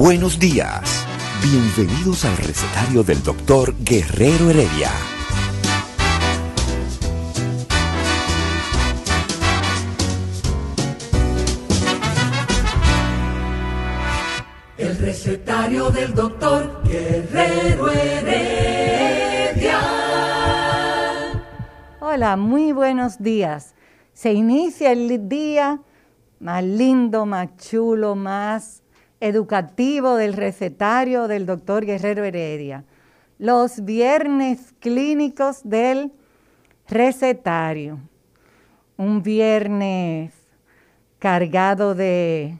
Buenos días. Bienvenidos al recetario del doctor Guerrero Heredia. El recetario del doctor Guerrero Heredia. Hola, muy buenos días. Se inicia el día más lindo, más chulo, más educativo del recetario del doctor Guerrero Heredia. Los viernes clínicos del recetario. Un viernes cargado de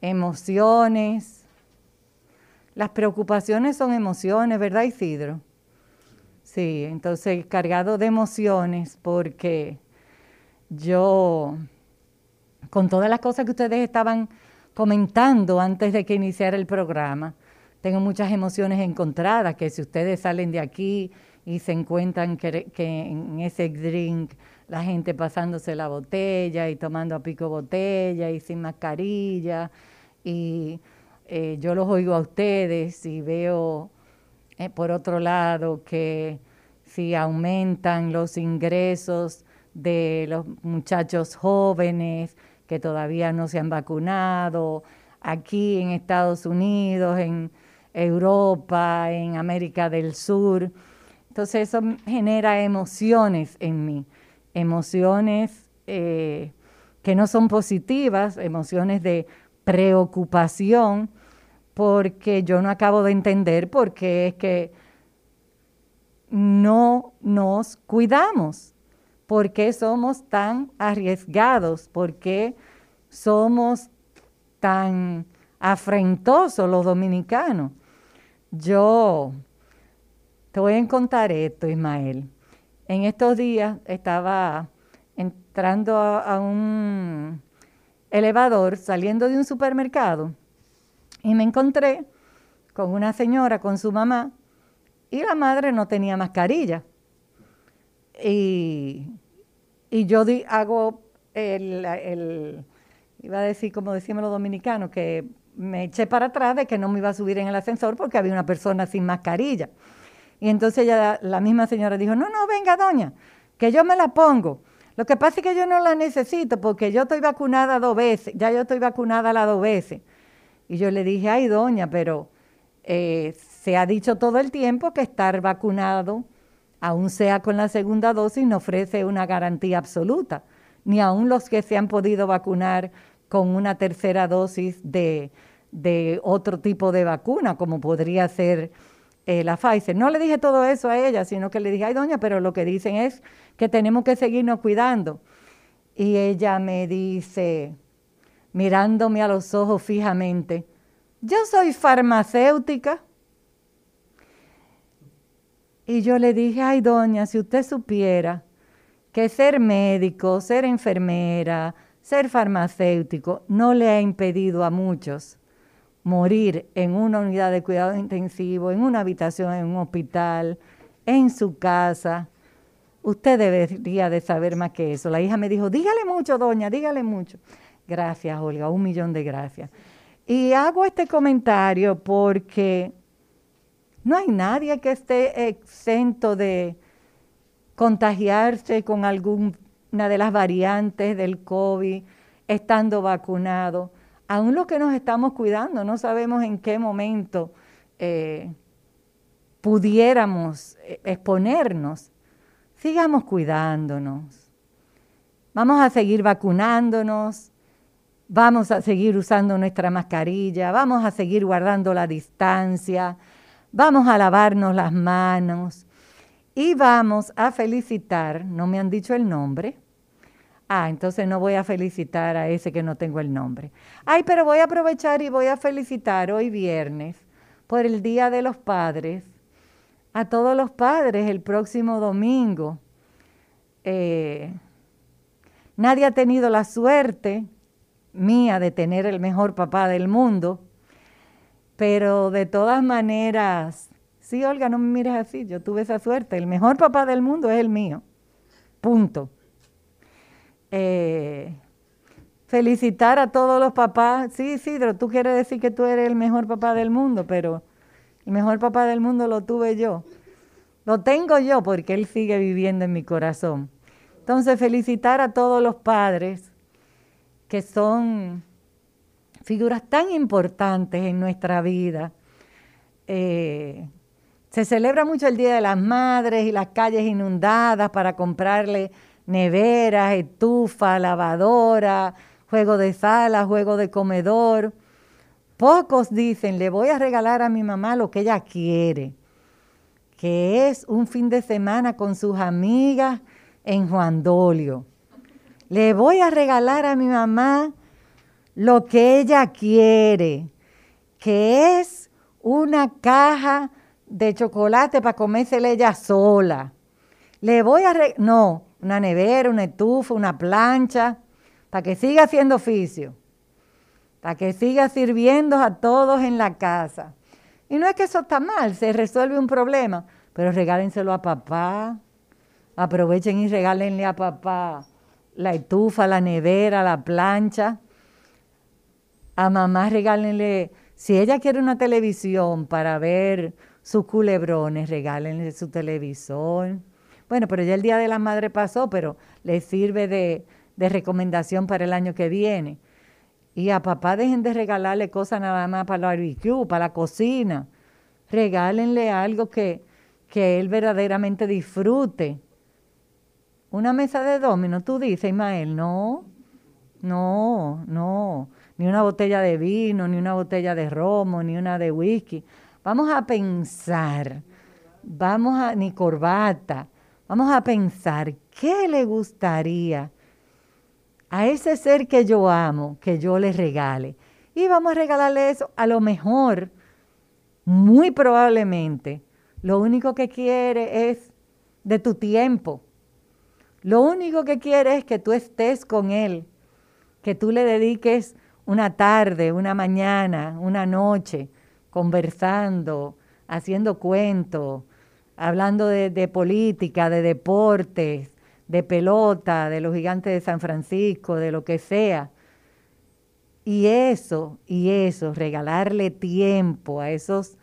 emociones. Las preocupaciones son emociones, ¿verdad Isidro? Sí, entonces cargado de emociones porque yo, con todas las cosas que ustedes estaban comentando antes de que iniciara el programa. Tengo muchas emociones encontradas, que si ustedes salen de aquí y se encuentran que, en ese drink la gente pasándose la botella y tomando a pico botella y sin mascarilla, y eh, yo los oigo a ustedes y veo, eh, por otro lado, que si aumentan los ingresos de los muchachos jóvenes, que todavía no se han vacunado, aquí en Estados Unidos, en Europa, en América del Sur. Entonces eso genera emociones en mí, emociones eh, que no son positivas, emociones de preocupación, porque yo no acabo de entender por qué es que no nos cuidamos. ¿Por qué somos tan arriesgados? ¿Por qué somos tan afrentosos los dominicanos? Yo te voy a contar esto, Ismael. En estos días estaba entrando a, un elevador saliendo de un supermercado y me encontré con una señora con su mamá y la madre no tenía mascarilla. Y, yo hago el, iba a decir como decíamos los dominicanos, que me eché para atrás de que no me iba a subir en el ascensor porque había una persona sin mascarilla. Y entonces ya la misma señora dijo, no, no, venga doña, que yo me la pongo. Lo que pasa es que yo no la necesito porque yo estoy vacunada dos veces, ya yo estoy vacunada las dos veces. Y yo le dije, ay doña, pero eh, se ha dicho todo el tiempo que estar vacunado aún sea con la segunda dosis, no ofrece una garantía absoluta, ni aún los que se han podido vacunar con una tercera dosis de, otro tipo de vacuna, como podría ser eh, la Pfizer. No le dije todo eso a ella, sino que le dije, ay doña, pero lo que dicen es que tenemos que seguirnos cuidando. Y ella me dice, mirándome a los ojos fijamente, yo soy farmacéutica. Y yo le dije, ay doña, si usted supiera que ser médico, ser enfermera, ser farmacéutico no le ha impedido a muchos morir en una unidad de cuidado intensivo, en una habitación en un hospital, en su casa. Usted debería de saber más que eso. La hija me dijo, dígale mucho, doña, dígale mucho. Gracias, Olga, un millón de gracias. Y hago este comentario porque no hay nadie que esté exento de contagiarse con alguna de las variantes del COVID estando vacunado. Aún los que nos estamos cuidando, no sabemos en qué momento eh, pudiéramos eh, exponernos. Sigamos cuidándonos. Vamos a seguir vacunándonos. Vamos a seguir usando nuestra mascarilla. Vamos a seguir guardando la distancia vamos a lavarnos las manos Y vamos a felicitar, no me han dicho el nombre. Ah, entonces no voy a felicitar a ese que no tengo el nombre. Ay, pero voy a aprovechar y voy a felicitar hoy viernes por el Día de los Padres a todos los padres el próximo domingo. Eh, nadie ha tenido la suerte mía de tener el mejor papá del mundo, pero de todas maneras, sí, Olga, no me mires así, yo tuve esa suerte, el mejor papá del mundo es el mío, punto. Eh, felicitar a todos los papás, sí, Isidro, tú quieres decir que tú eres el mejor papá del mundo, pero el mejor papá del mundo lo tuve yo. Lo tengo yo porque Él sigue viviendo en mi corazón. Entonces, felicitar a todos los padres que son figuras tan importantes en nuestra vida. Eh, se celebra mucho el Día de las Madres y las calles inundadas para comprarle neveras, estufa, lavadora, juego de sala, juego de comedor. Pocos dicen, le voy a regalar a mi mamá lo que ella quiere, que es un fin de semana con sus amigas en Juan Dolio. Le voy a regalar a mi mamá lo que ella quiere, que es una caja de chocolate para comérsela ella sola. Le voy a... no, una nevera, una estufa, una plancha, para que siga haciendo oficio para que siga sirviendo a todos en la casa. Y no es que eso está mal, se resuelve un problema, pero regálenselo a papá. Aprovechen y regálenle a papá la estufa, la nevera, la plancha. A mamá regálenle, si ella quiere una televisión para ver sus culebrones, regálenle su televisor. Bueno, pero ya el Día de la Madre pasó, pero le sirve de, de recomendación para el año que viene. Y a papá dejen de regalarle cosas nada más para el barbecue, para la cocina. Regálenle algo que, que él verdaderamente disfrute. Una mesa de domino, tú dices, Ismael, no, no, no, ni una botella de vino, ni una botella de romo, ni una de whisky. Vamos a pensar, vamos a, ni corbata, vamos a pensar, ¿qué le gustaría a ese ser que yo amo, que yo le regale. Y vamos a regalarle eso. A lo mejor, muy probablemente, lo único que quiere es de tu tiempo. Lo único que quiere es que tú estés con él, que tú le dediques una tarde, una mañana, una noche, conversando, haciendo cuentos, hablando de, política, de deportes, de pelota, de los gigantes de San Francisco, de lo que sea. Y eso, y eso, regalarle tiempo a esos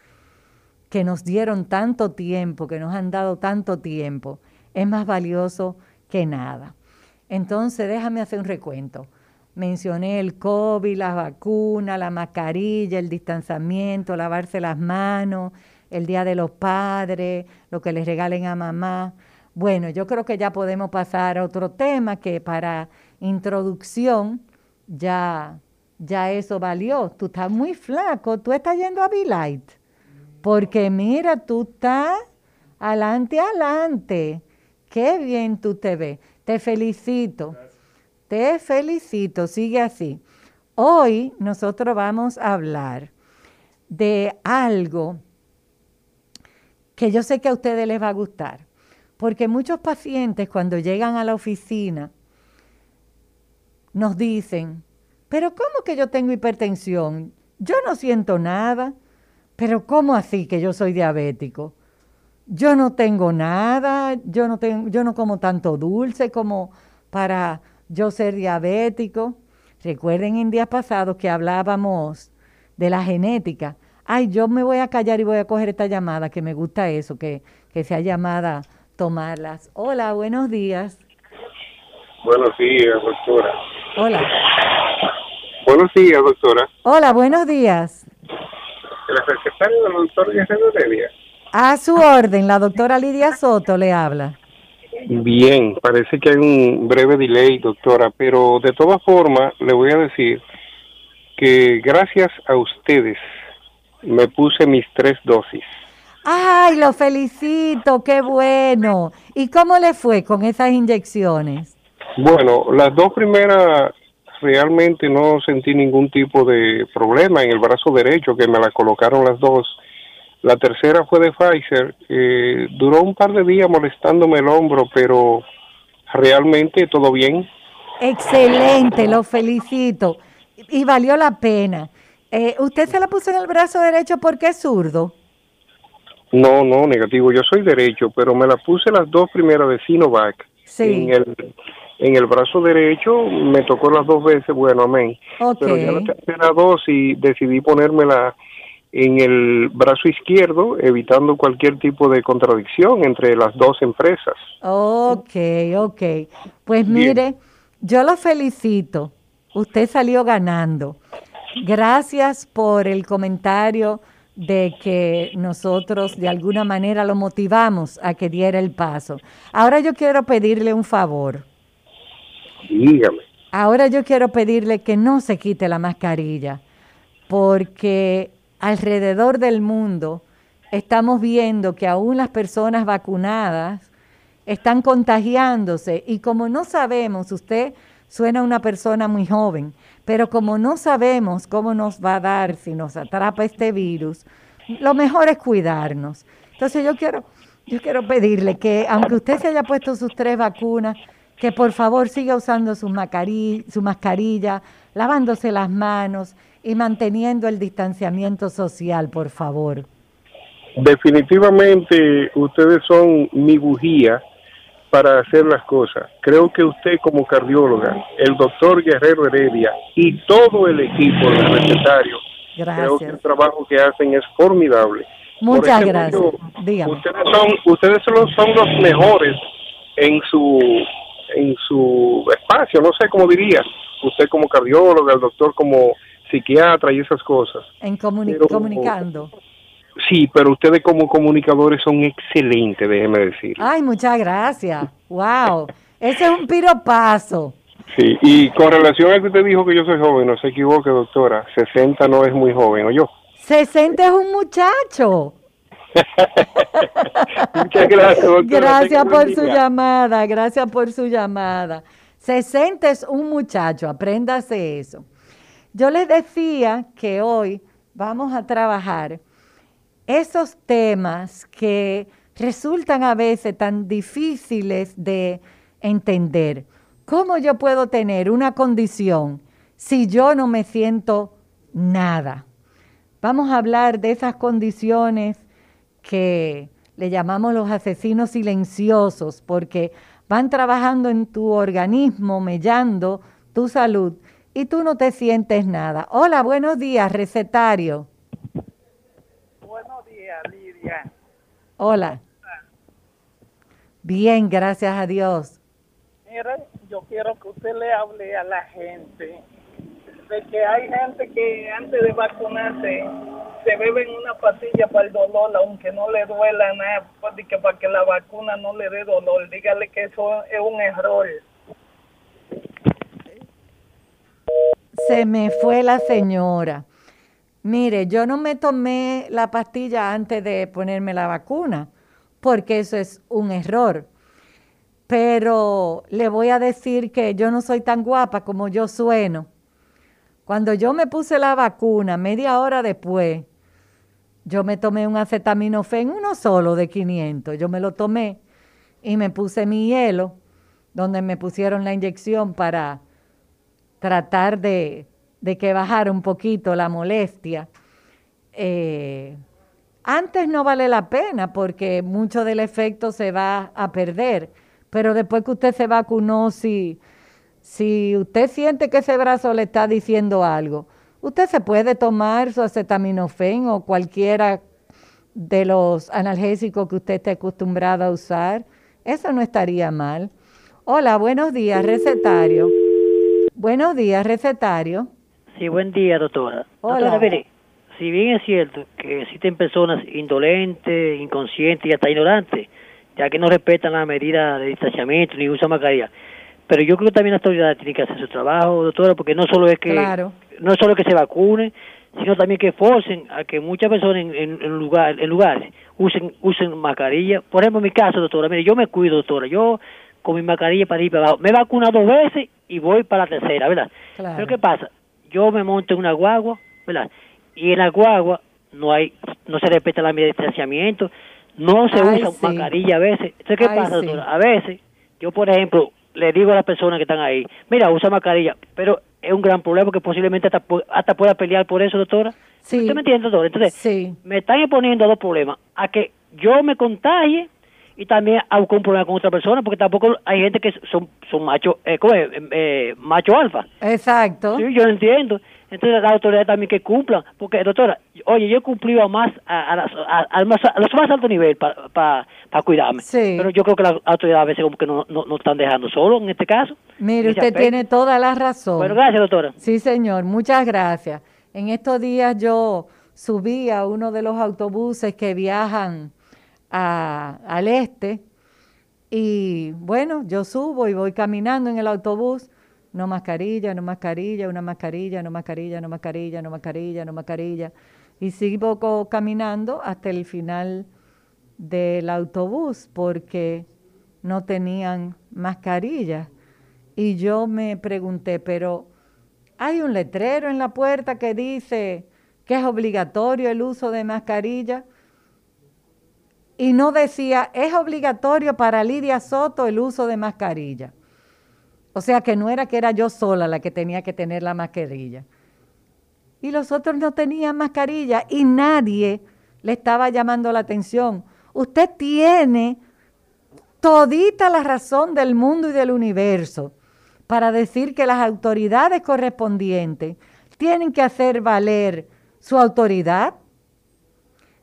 que nos dieron tanto tiempo, que nos han dado tanto tiempo, es más valioso que nada. Entonces, déjame hacer un recuento. Mencioné el COVID, las vacunas, la mascarilla, el distanciamiento, lavarse las manos, el Día de los Padres, lo que les regalen a mamá. Bueno, yo creo que ya podemos pasar a otro tema que para introducción ya, ya eso valió. Tú estás muy flaco, tú estás yendo a Light. Porque mira, tú estás adelante, adelante. Qué bien tú te ves. Te felicito. Te felicito. Sigue así. Hoy nosotros vamos a hablar de algo que yo sé que a ustedes les va a gustar. Porque muchos pacientes cuando llegan a la oficina nos dicen, pero ¿cómo que yo tengo hipertensión? Yo no siento nada. Pero ¿cómo así que yo soy diabético? Yo no tengo nada, yo no, tengo, yo no como tanto dulce como para yo ser diabético. Recuerden en días pasados que hablábamos de la genética. Ay, yo me voy a callar y voy a coger esta llamada, que me gusta eso, que, que sea llamada tomarlas. Hola, buenos días. Buenos días, doctora. Hola. Buenos días, doctora. Hola, buenos días. La secretaria del doctor Guerrero Heredia. A su orden, la doctora Lidia Soto le habla. Bien, parece que hay un breve delay, doctora, pero de todas formas le voy a decir que gracias a ustedes me puse mis tres dosis. Ay, lo felicito, qué bueno. ¿Y cómo le fue con esas inyecciones? Bueno, las dos primeras realmente no sentí ningún tipo de problema en el brazo derecho, que me la colocaron las dos. La tercera fue de Pfizer. Eh, duró un par de días molestándome el hombro, pero realmente todo bien. Excelente, lo felicito. Y valió la pena. Eh, ¿Usted se la puso en el brazo derecho porque es zurdo? No, no, negativo. Yo soy derecho, pero me la puse las dos primeras de Sinovac. Sí. En el, en el brazo derecho me tocó las dos veces, bueno, amén. Ok. Pero ya la tercera dosis decidí ponérmela en el brazo izquierdo, evitando cualquier tipo de contradicción entre las dos empresas. Ok, ok. Pues Bien. mire, yo lo felicito. Usted salió ganando. Gracias por el comentario de que nosotros de alguna manera lo motivamos a que diera el paso. Ahora yo quiero pedirle un favor. Dígame. Ahora yo quiero pedirle que no se quite la mascarilla, porque alrededor del mundo estamos viendo que aún las personas vacunadas están contagiándose y como no sabemos, usted suena una persona muy joven, pero como no sabemos cómo nos va a dar si nos atrapa este virus, lo mejor es cuidarnos. Entonces yo quiero, yo quiero pedirle que aunque usted se haya puesto sus tres vacunas, que por favor siga usando su, su mascarilla, lavándose las manos y manteniendo el distanciamiento social, por favor. Definitivamente ustedes son mi bujía para hacer las cosas. Creo que usted como cardióloga, el doctor Guerrero Heredia y todo el equipo del recetario, creo que el trabajo que hacen es formidable. Muchas gracias. Ustedes son, ustedes son los mejores en su en su espacio, no sé cómo diría. Usted como cardióloga, el doctor como psiquiatra y esas cosas. En comuni- Pero- comunicando. Sí, pero ustedes como comunicadores son excelentes, déjeme decir. Ay, muchas gracias. Wow. Ese es un piropazo. Sí, y con relación a que usted dijo que yo soy joven, no se equivoque, doctora. 60 no es muy joven, ¿o yo? 60 es un muchacho. Muchas gracias, doctora. Gracias por su llamada, gracias por su llamada. 60 es un muchacho, apréndase eso. Yo les decía que hoy vamos a trabajar esos temas que resultan a veces tan difíciles de entender. ¿Cómo yo puedo tener una condición si yo no me siento nada? Vamos a hablar de esas condiciones que le llamamos los asesinos silenciosos, porque van trabajando en tu organismo, mellando tu salud, y tú no te sientes nada. Hola, buenos días, recetario. Buenos días, Lidia. Hola. Bien, gracias a Dios. Mire, yo quiero que usted le hable a la gente de que hay gente que antes de vacunarse se beben una pastilla para el dolor, aunque no le duela nada, pues, para que la vacuna no le dé dolor. Dígale que eso es un error. Se me fue la señora. Mire, yo no me tomé la pastilla antes de ponerme la vacuna, porque eso es un error. Pero le voy a decir que yo no soy tan guapa como yo sueno. Cuando yo me puse la vacuna, media hora después, yo me tomé un acetaminofén, uno solo de 500. Yo me lo tomé y me puse mi hielo, donde me pusieron la inyección para tratar de, de que bajara un poquito la molestia. Eh, antes no vale la pena porque mucho del efecto se va a perder, pero después que usted se vacunó, si, si usted siente que ese brazo le está diciendo algo, usted se puede tomar su acetaminofén o cualquiera de los analgésicos que usted esté acostumbrado a usar. Eso no estaría mal. Hola, buenos días, recetario. Buenos días, recetario. Sí, buen día, doctora. Hola. Doctora, mire, si bien es cierto que existen personas indolentes, inconscientes y hasta ignorantes, ya que no respetan las medidas de distanciamiento ni usan mascarilla, pero yo creo que también las autoridades tienen que hacer su trabajo, doctora, porque no solo es que Claro. no solo que se vacune, sino también que forcen a que muchas personas en, en, lugar, en lugares usen usen mascarilla. Por ejemplo, en mi caso, doctora, mire, yo me cuido, doctora, yo con mi mascarilla para ir para abajo, me he vacunado dos veces y voy para la tercera, ¿verdad? Pero ¿qué pasa? Yo me monto en una guagua, ¿verdad? Y en la guagua no hay, no se respeta de distanciamiento, no se usa mascarilla a veces. Entonces, ¿qué pasa, doctora? A veces, yo por ejemplo, le digo a las personas que están ahí, mira, usa mascarilla, pero es un gran problema que posiblemente hasta, hasta pueda pelear por eso, doctora. Sí. ¿Usted me entiende, doctora? Entonces, me están exponiendo dos problemas, a que yo me contagie y también a un problema con otra persona, porque tampoco hay gente que son, son machos, eh, eh, eh, macho alfa. Exacto. Sí, yo entiendo. Entonces la autoridad también que cumplan, porque doctora, oye, yo he cumplido a más a, a, más, a los más altos niveles para pa, cuidarme, sí. pero yo creo que las autoridades a veces como que no, no, están dejando solo en este caso. Mire, usted tiene toda la razón. Bueno, gracias doctora. Sí, señor, muchas gracias. En estos días yo subí a uno de los autobuses que viajan al este y bueno, yo subo y voy caminando en el autobús no mascarilla, no mascarilla, una mascarilla, no mascarilla, no mascarilla, no mascarilla, no mascarilla. Y sigo caminando hasta el final del autobús porque no tenían mascarilla. Y yo me pregunté, pero hay un letrero en la puerta que dice que es obligatorio el uso de mascarilla. Y no decía, es obligatorio para Lidia Soto el uso de mascarilla. O sea que no era que era yo sola la que tenía que tener la mascarilla. Y los otros no tenían mascarilla y nadie le estaba llamando la atención. Usted tiene todita la razón del mundo y del universo para decir que las autoridades correspondientes tienen que hacer valer su autoridad.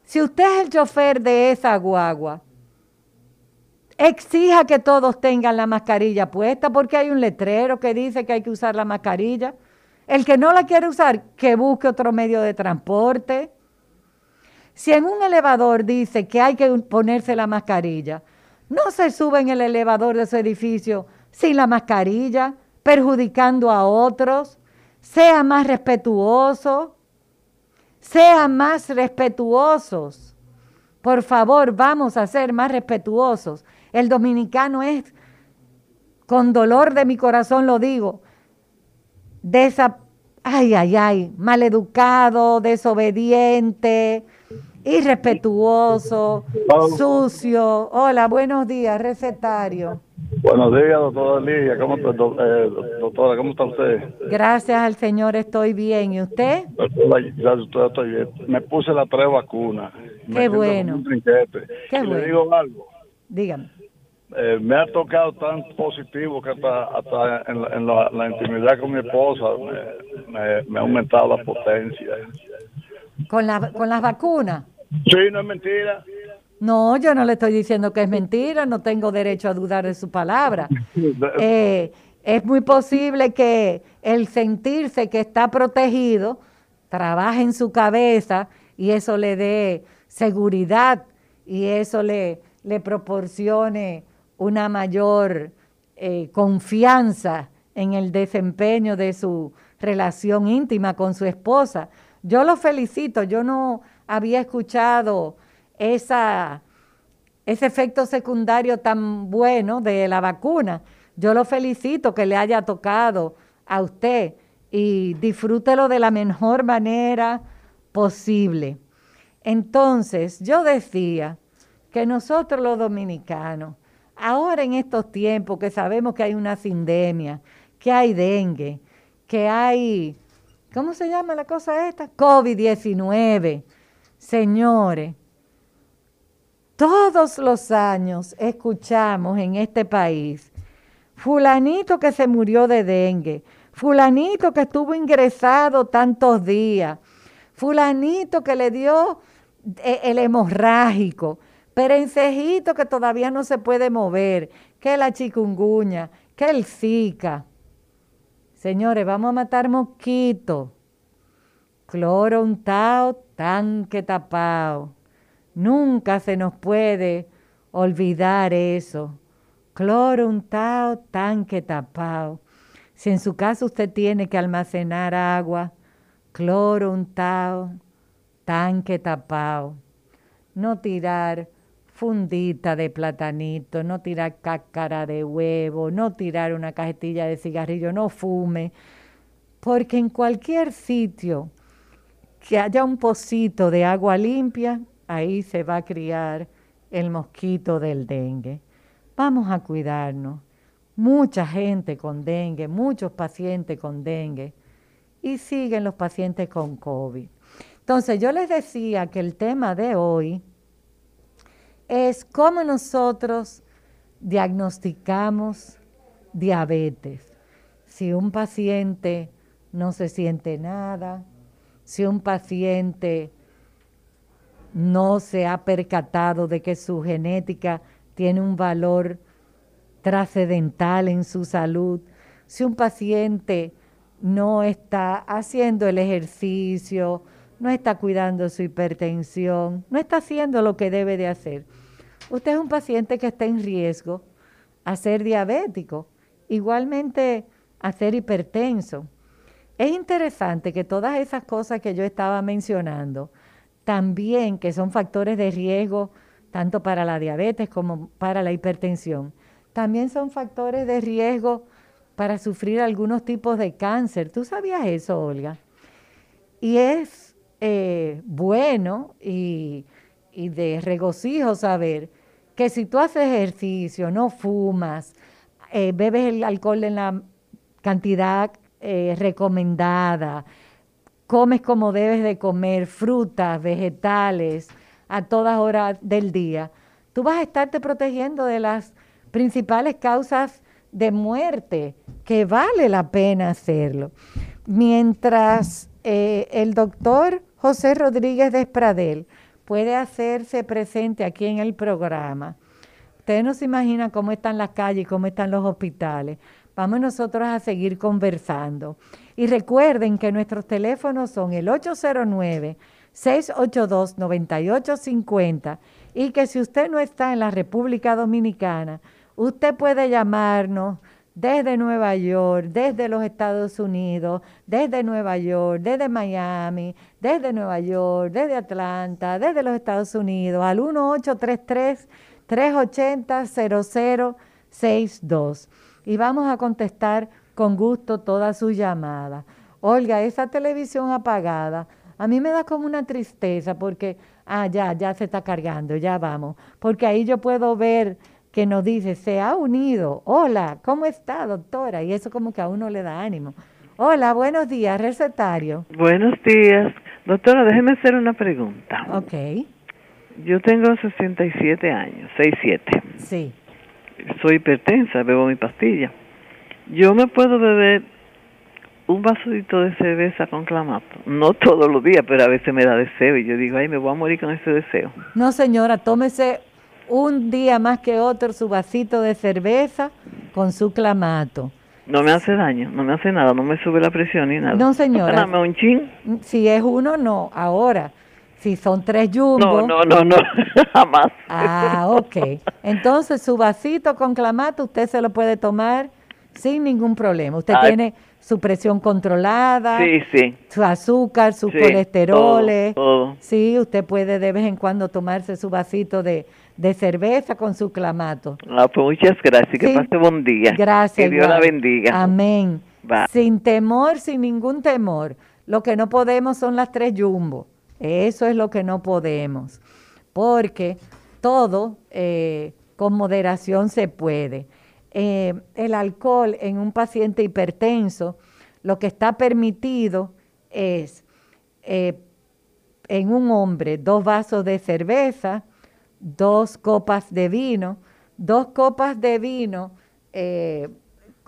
Si usted es el chofer de esa guagua, exija que todos tengan la mascarilla puesta porque hay un letrero que dice que hay que usar la mascarilla. El que no la quiere usar, que busque otro medio de transporte. Si en un elevador dice que hay que ponerse la mascarilla, no se sube en el elevador de su edificio sin la mascarilla, perjudicando a otros. Sea más respetuoso. Sean más respetuosos. Por favor, vamos a ser más respetuosos. El dominicano es, con dolor de mi corazón lo digo, desa, ay, ay, ay, maleducado, desobediente, irrespetuoso, sucio. Hola, buenos días, recetario. Buenos días, doctora Lidia. ¿Cómo está, eh, doctora? ¿Cómo está usted? Gracias al Señor, estoy bien. ¿Y usted? Gracias, usted estoy bien. Me puse la tres vacunas. Qué bueno. Qué bueno. Le digo algo. Dígame. Eh, me ha tocado tan positivo que hasta, hasta en, la, intimidad con mi esposa me, ha aumentado la potencia. ¿Con, la, ¿Con las vacunas? Sí, no es mentira. No, yo no le estoy diciendo que es mentira, no tengo derecho a dudar de su palabra. Eh, es muy posible que el sentirse que está protegido trabaje en su cabeza y eso le dé seguridad y eso le, le proporcione una mayor eh, confianza en el desempeño de su relación íntima con su esposa. Yo lo felicito, yo no había escuchado esa, ese efecto secundario tan bueno de la vacuna. Yo lo felicito que le haya tocado a usted y disfrútelo de la mejor manera posible. Entonces, yo decía que nosotros los dominicanos, Ahora en estos tiempos que sabemos que hay una sindemia, que hay dengue, que hay, ¿cómo se llama la cosa esta? COVID-19. Señores, todos los años escuchamos en este país, fulanito que se murió de dengue, fulanito que estuvo ingresado tantos días, fulanito que le dio eh, el hemorrágico, perencejito que todavía no se puede mover, que la chikungunya, que el zika. Señores, vamos a matar mosquitos. Cloro untado, tanque tapado. Nunca se nos puede olvidar eso. Cloro untado, tanque tapado. Si en su caso usted tiene que almacenar agua, cloro untado, tanque tapado, no tirar fundita de platanito, no tirar cáscara de huevo, no tirar una cajetilla de cigarrillo, no fume, porque en cualquier sitio que haya un pocito de agua limpia, ahí se va a criar el mosquito del dengue. Vamos a cuidarnos. Mucha gente con dengue, muchos pacientes con dengue y siguen los pacientes con COVID. Entonces yo les decía que el tema de hoy es cómo nosotros diagnosticamos diabetes. Si un paciente no se siente nada, si un paciente no se ha percatado de que su genética tiene un valor trascendental en su salud, si un paciente no está haciendo el ejercicio, no está cuidando su hipertensión, no está haciendo lo que debe de hacer. Usted es un paciente que está en riesgo a ser diabético, igualmente a ser hipertenso. Es interesante que todas esas cosas que yo estaba mencionando, también que son factores de riesgo tanto para la diabetes como para la hipertensión, también son factores de riesgo para sufrir algunos tipos de cáncer. ¿Tú sabías eso, Olga? Y es eh, bueno y, de regocijo saber que si tú haces ejercicio, no fumas, eh, bebes el alcohol en la cantidad eh, recomendada, comes como debes de comer, frutas, vegetales, a todas horas del día, tú vas a estarte protegiendo de las principales causas de muerte, que vale la pena hacerlo. Mientras el doctor José Rodríguez de Espradel puede hacerse presente aquí en el programa. Ustedes no se imaginan cómo están las calles, cómo están los hospitales. Vamos nosotros a seguir conversando. Y recuerden que nuestros teléfonos son el 809-682-9850 y que si usted no está en la República Dominicana, usted puede llamarnos desde Nueva York, desde los Estados Unidos, desde Nueva York, desde Miami, desde Nueva York, desde Atlanta, desde los Estados Unidos, al 1833-380-0062. Y vamos a contestar con gusto todas sus llamadas. Olga, esa televisión apagada, a mí me da como una tristeza porque, ah, ya, ya se está cargando, ya vamos, porque ahí yo puedo ver que nos dice, se ha unido. Hola, ¿cómo está, doctora? Y eso como que a uno le da ánimo. Hola, buenos días, recetario. Buenos días. Doctora, déjeme hacer una pregunta. Ok. Yo tengo 67 años, 67. Sí. Soy hipertensa, bebo mi pastilla. Yo me puedo beber un vasito de cerveza con clamato. No todos los días, pero a veces me da deseo y yo digo, ay, me voy a morir con ese deseo. No, señora, tómese un día más que otro su vasito de cerveza con su clamato. No me hace daño, no me hace nada, no me sube la presión ni nada. No, señora. Dame un chin. Si es uno, no. Ahora, si son tres jumbo. No, no, no, no, jamás. Ah, ok. Entonces, su vasito con clamato usted se lo puede tomar sin ningún problema. Usted tiene su presión controlada, sí, sí. su azúcar, sus colesteroles. Sí, usted puede de vez en cuando tomarse su vasito de, de cerveza con su clamato. Ah, pues muchas gracias, que pase buen día. Gracias. Que Dios la bendiga. Amén. Sin temor, sin ningún temor. Lo que no podemos son las tres jumbo. Eso es lo que no podemos. Porque todo eh, con moderación se puede. Eh, el alcohol en un paciente hipertenso, lo que está permitido es eh, en un hombre dos vasos de cerveza, dos copas de vino, dos copas de vino eh,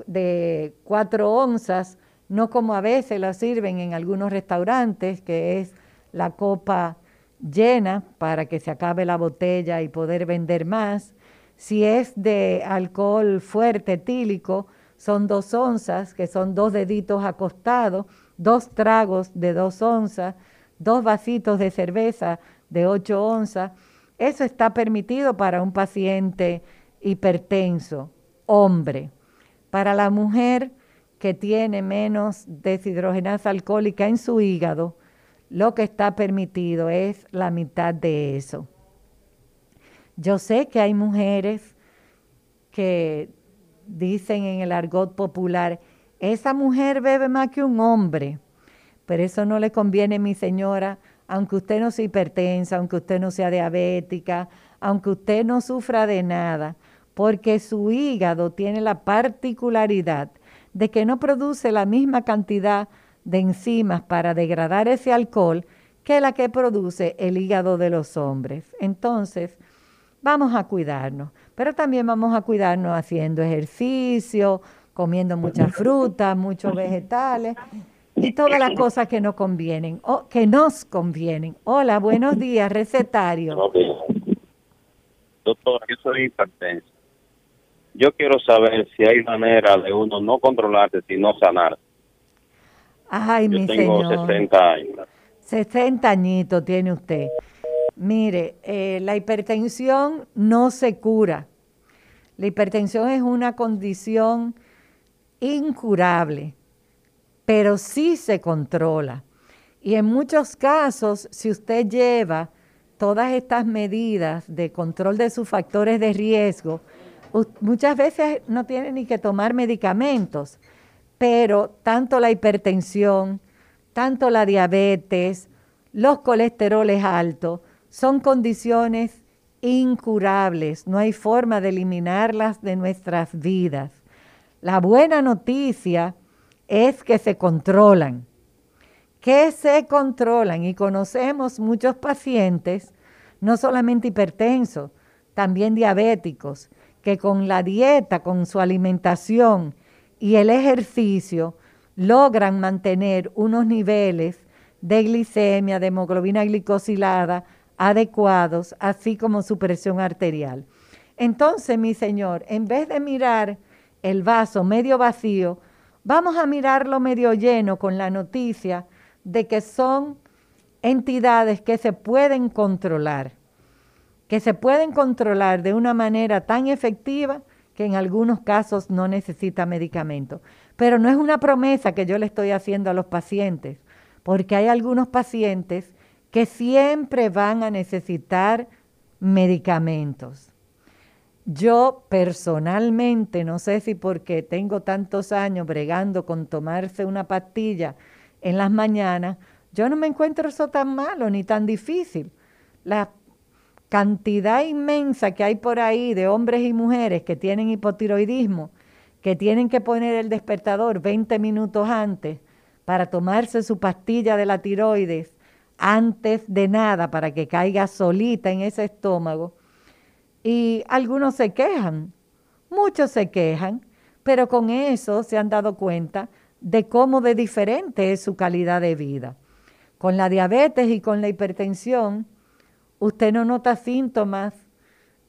de cuatro onzas, no como a veces lo sirven en algunos restaurantes, que es la copa llena para que se acabe la botella y poder vender más. Si es de alcohol fuerte, etílico, son dos onzas, que son dos deditos acostados, dos tragos de dos onzas, dos vasitos de cerveza de ocho onzas eso está permitido para un paciente hipertenso, hombre. Para la mujer que tiene menos deshidrogenasa alcohólica en su hígado, lo que está permitido es la mitad de eso. Yo sé que hay mujeres que dicen en el argot popular, esa mujer bebe más que un hombre, pero eso no le conviene, mi señora, aunque usted no sea hipertensa, aunque usted no sea diabética, aunque usted no sufra de nada, porque su hígado tiene la particularidad de que no produce la misma cantidad de enzimas para degradar ese alcohol que la que produce el hígado de los hombres. Entonces, vamos a cuidarnos, pero también vamos a cuidarnos haciendo ejercicio, comiendo muchas frutas, muchos vegetales y todas las cosas que nos convienen, o que nos convienen. Hola, buenos días, recetario. Doctora, yo soy hipertenso yo quiero saber si hay manera de uno no controlarse, sino sanar. Ay, yo mi tengo señor. 60 años. 60 añitos tiene usted. Mire, eh, la hipertensión no se cura. La hipertensión es una condición incurable, pero sí se controla. Y en muchos casos, si usted lleva todas estas medidas de control de sus factores de riesgo, muchas veces no tiene ni que tomar medicamentos, pero tanto la hipertensión, tanto la diabetes, los colesteroles altos, son condiciones incurables, no hay forma de eliminarlas de nuestras vidas. La buena noticia es que se controlan, que se controlan. Y conocemos muchos pacientes, no solamente hipertensos, también diabéticos, que con la dieta, con su alimentación y el ejercicio logran mantener unos niveles de glicemia, de hemoglobina glicosilada adecuados, así como su presión arterial. Entonces, mi señor, en vez de mirar el vaso medio vacío, vamos a mirarlo medio lleno con la noticia de que son entidades que se pueden controlar, que se pueden controlar de una manera tan efectiva que en algunos casos no necesita medicamento. Pero no es una promesa que yo le estoy haciendo a los pacientes, porque hay algunos pacientes que siempre van a necesitar medicamentos. Yo personalmente, no sé si porque tengo tantos años bregando con tomarse una pastilla en las mañanas, yo no me encuentro eso tan malo ni tan difícil. La cantidad inmensa que hay por ahí de hombres y mujeres que tienen hipotiroidismo, que tienen que poner el despertador 20 minutos antes para tomarse su pastilla de la tiroides antes de nada para que caiga solita en ese estómago. Y algunos se quejan, muchos se quejan, pero con eso se han dado cuenta de cómo de diferente es su calidad de vida. Con la diabetes y con la hipertensión, usted no nota síntomas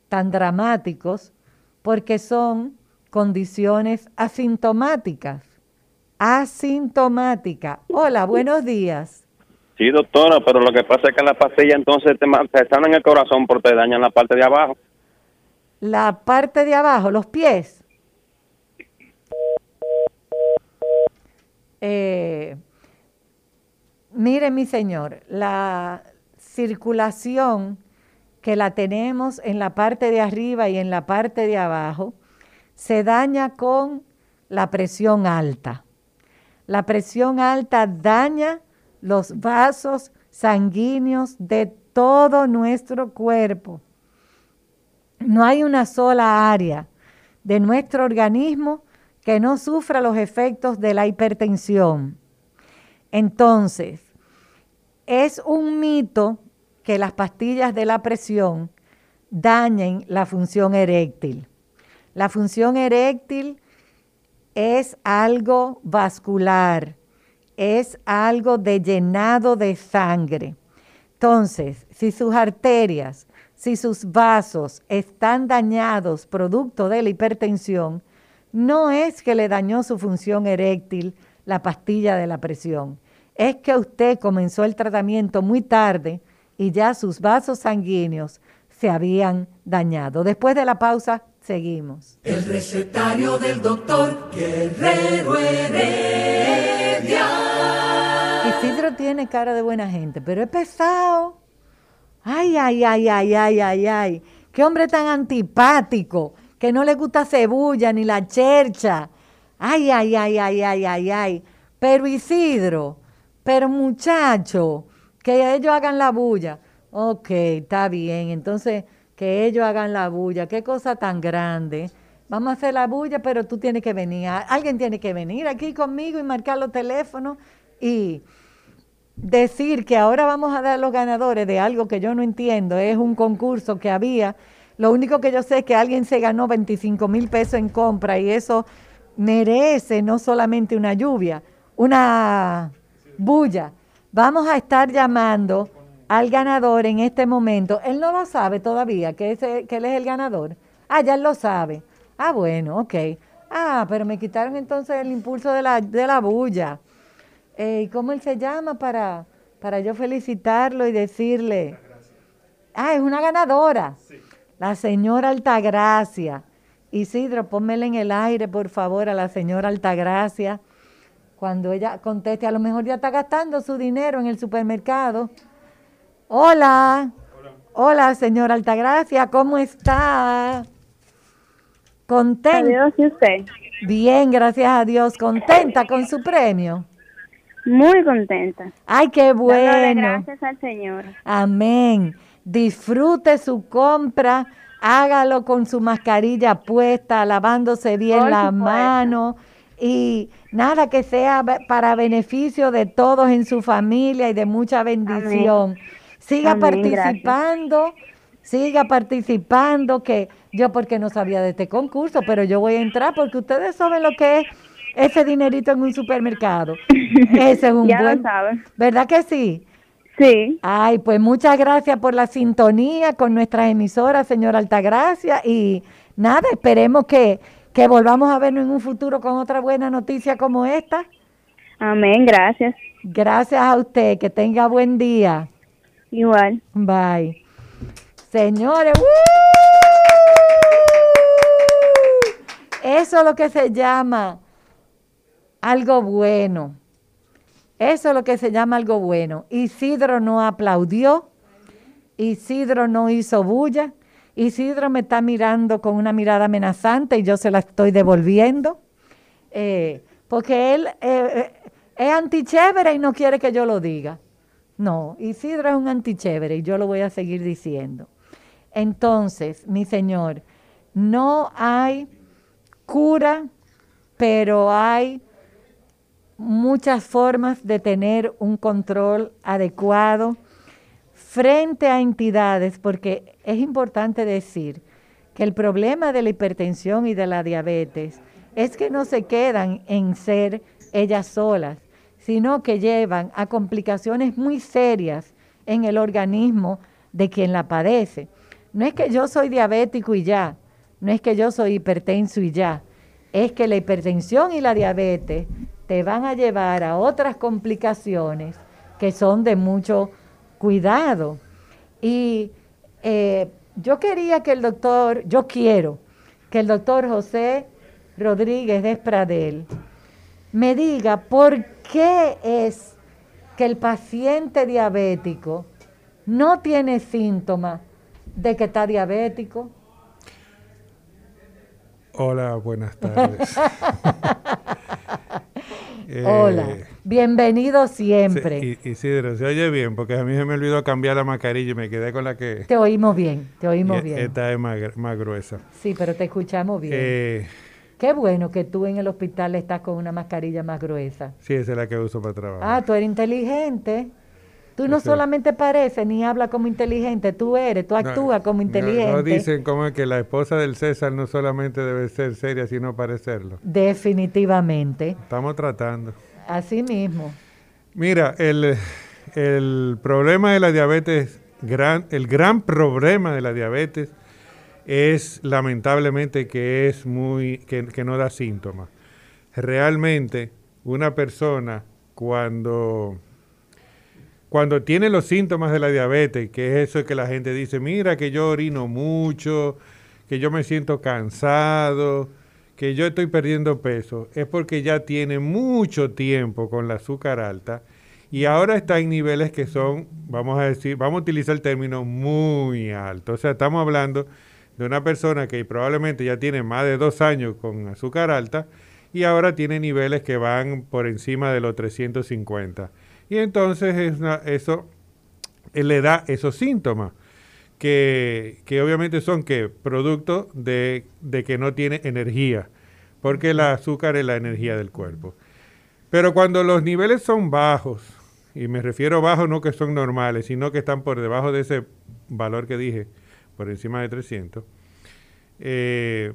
tan dramáticos porque son condiciones asintomáticas. Asintomática. Hola, buenos días. Sí, doctora, pero lo que pasa es que las pastillas entonces te, te están en el corazón porque te dañan la parte de abajo. La parte de abajo, los pies. Eh, mire, mi señor, la circulación que la tenemos en la parte de arriba y en la parte de abajo se daña con la presión alta. La presión alta daña los vasos sanguíneos de todo nuestro cuerpo. No hay una sola área de nuestro organismo que no sufra los efectos de la hipertensión. Entonces, es un mito que las pastillas de la presión dañen la función eréctil. La función eréctil es algo vascular, es algo de llenado de sangre. Entonces, si sus arterias, si sus vasos están dañados producto de la hipertensión, no es que le dañó su función eréctil la pastilla de la presión, es que usted comenzó el tratamiento muy tarde y ya sus vasos sanguíneos se habían dañado. Después de la pausa, Seguimos. El recetario del doctor Guerrero Heredia. Isidro tiene cara de buena gente, pero es pesado. Ay, ay, ay, ay, ay, ay, ay. Qué hombre tan antipático, que no le gusta cebolla ni la chercha. Ay, ay, ay, ay, ay, ay, ay. Pero Isidro, pero muchacho, que ellos hagan la bulla. Ok, está bien. Entonces, que ellos hagan la bulla. Qué cosa tan grande. Vamos a hacer la bulla, pero tú tienes que venir. Alguien tiene que venir aquí conmigo y marcar los teléfonos y decir que ahora vamos a dar los ganadores de algo que yo no entiendo. Es un concurso que había. Lo único que yo sé es que alguien se ganó 25 mil pesos en compra y eso merece no solamente una lluvia, una bulla. Vamos a estar llamando al ganador en este momento. Él no lo sabe todavía, que, ese, que él es el ganador. Ah, ya él lo sabe. Ah, bueno, ok. Ah, pero me quitaron entonces el impulso de la, de la bulla. Eh, ¿Cómo él se llama para, para yo felicitarlo y decirle? Ah, es una ganadora. La señora Altagracia. Isidro, pónmela en el aire, por favor, a la señora Altagracia. Cuando ella conteste, a lo mejor ya está gastando su dinero en el supermercado. Hola. Hola, señora Altagracia, ¿cómo está? ¿Contenta? Adiós, ¿y usted? Bien, gracias a Dios. ¿Contenta con su premio? Muy contenta. Ay, qué bueno. gracias al Señor. Amén. Disfrute su compra, hágalo con su mascarilla puesta, lavándose bien la mano y nada que sea para beneficio de todos en su familia y de mucha bendición. Siga participando, siga participando, que yo porque no sabía de este concurso, pero yo voy a entrar porque ustedes saben lo que es ese dinerito en un supermercado. Ese es un ya buen. Lo saben. ¿Verdad que sí? Sí. Ay, pues muchas gracias por la sintonía con nuestra emisora, señora Altagracia. Y nada, esperemos que, que volvamos a vernos en un futuro con otra buena noticia como esta. Amén, gracias. Gracias a usted, que tenga buen día. Igual. Bye. Señores, eso es lo que se llama algo bueno. Eso es lo que se llama algo bueno. Isidro no aplaudió, Isidro no hizo bulla, Isidro me está mirando con una mirada amenazante y yo se la estoy devolviendo, eh, porque él eh, es antichévere y no quiere que yo lo diga. No, Isidro es un antichévere y yo lo voy a seguir diciendo. Entonces, mi Señor, no hay cura, pero hay muchas formas de tener un control adecuado frente a entidades, porque es importante decir que el problema de la hipertensión y de la diabetes es que no se quedan en ser ellas solas, sino que llevan a complicaciones muy serias en el organismo de quien la padece. No es que yo soy diabético y ya, no es que yo soy hipertenso y ya, es que la hipertensión y la diabetes te van a llevar a otras complicaciones que son de mucho cuidado. Y eh, yo quería que el doctor, yo quiero que el doctor José Rodríguez de Espradel me diga por qué es que el paciente diabético no tiene síntomas de que está diabético. Hola, buenas tardes. Hola, eh, bienvenido siempre. Sí, Isidro, se oye bien, porque a mí se me olvidó cambiar la mascarilla y me quedé con la que... Te oímos bien, te oímos bien. Esta es más, más, gruesa. Sí, pero te escuchamos bien. Eh, Qué bueno que tú en el hospital estás con una mascarilla más gruesa. Sí, esa es la que uso para trabajar. Ah, tú eres inteligente. Tú no solamente pareces ni hablas como inteligente, tú eres, tú actúas como inteligente. No, dicen como que la esposa del César no solamente debe ser seria, sino parecerlo. Definitivamente. Estamos tratando. Así mismo. Mira, el, problema de la diabetes, gran, el gran problema de la diabetes es lamentablemente que es muy, que, que no da síntomas. Realmente, una persona cuando cuando tiene los síntomas de la diabetes, que es eso que la gente dice, mira que yo orino mucho, que yo me siento cansado, que yo estoy perdiendo peso, es porque ya tiene mucho tiempo con la azúcar alta y ahora está en niveles que son, vamos a decir, vamos a utilizar el término muy alto. O sea, estamos hablando de una persona que probablemente ya tiene más de dos años con azúcar alta y ahora tiene niveles que van por encima de los 350. Y entonces es eso le da esos síntomas que, obviamente son que producto de, que no tiene energía, porque el azúcar es la energía del cuerpo. Pero cuando los niveles son bajos, y me refiero bajos no que son normales, sino que están por debajo de ese valor que dije, por encima de 300, eh,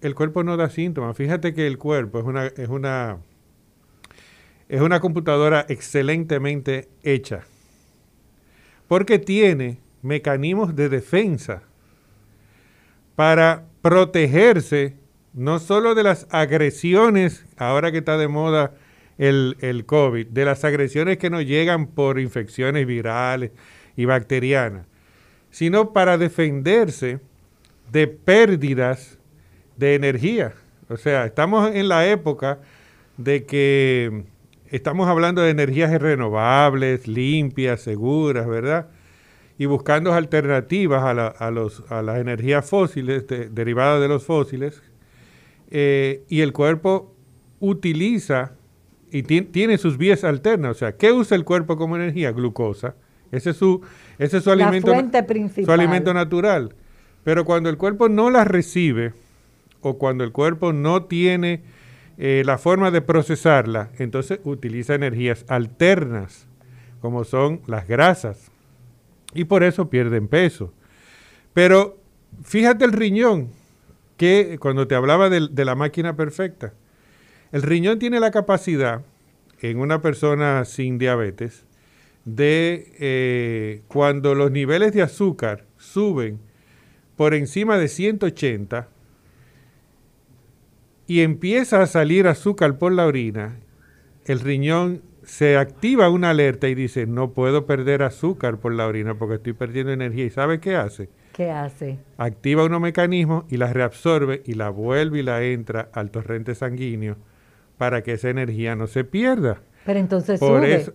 el cuerpo no da síntomas. Fíjate que el cuerpo es una, es una, es una computadora excelentemente hecha, porque tiene mecanismos de defensa para protegerse no solo de las agresiones, ahora que está de moda el, el, COVID, de las agresiones que nos llegan por infecciones virales y bacterianas, sino para defenderse de pérdidas de energía. O sea, estamos en la época de que estamos hablando de energías renovables, limpias, seguras, ¿verdad? y buscando alternativas a, los, a las energías fósiles, derivadas de los fósiles, eh, y el cuerpo utiliza y tiene sus vías alternas. O sea, ¿qué usa el cuerpo como energía? Glucosa. Ese es su, ese es su alimento, su alimento natural. Pero cuando el cuerpo no la recibe o cuando el cuerpo no tiene eh, la forma de procesarla, entonces utiliza energías alternas, como son las grasas y por eso pierden peso. Pero fíjate el riñón, que cuando te hablaba de, la máquina perfecta, el riñón tiene la capacidad en una persona sin diabetes de eh, cuando los niveles de azúcar suben por encima de 180 y empieza a salir azúcar por la orina, el riñón se activa una alerta y dice, no puedo perder azúcar por la orina porque estoy perdiendo energía. ¿Y sabe qué hace? ¿Qué hace? Activa unos mecanismos y la reabsorbe y la vuelve y la entra al torrente sanguíneo para que esa energía no se pierda. Pero entonces sube.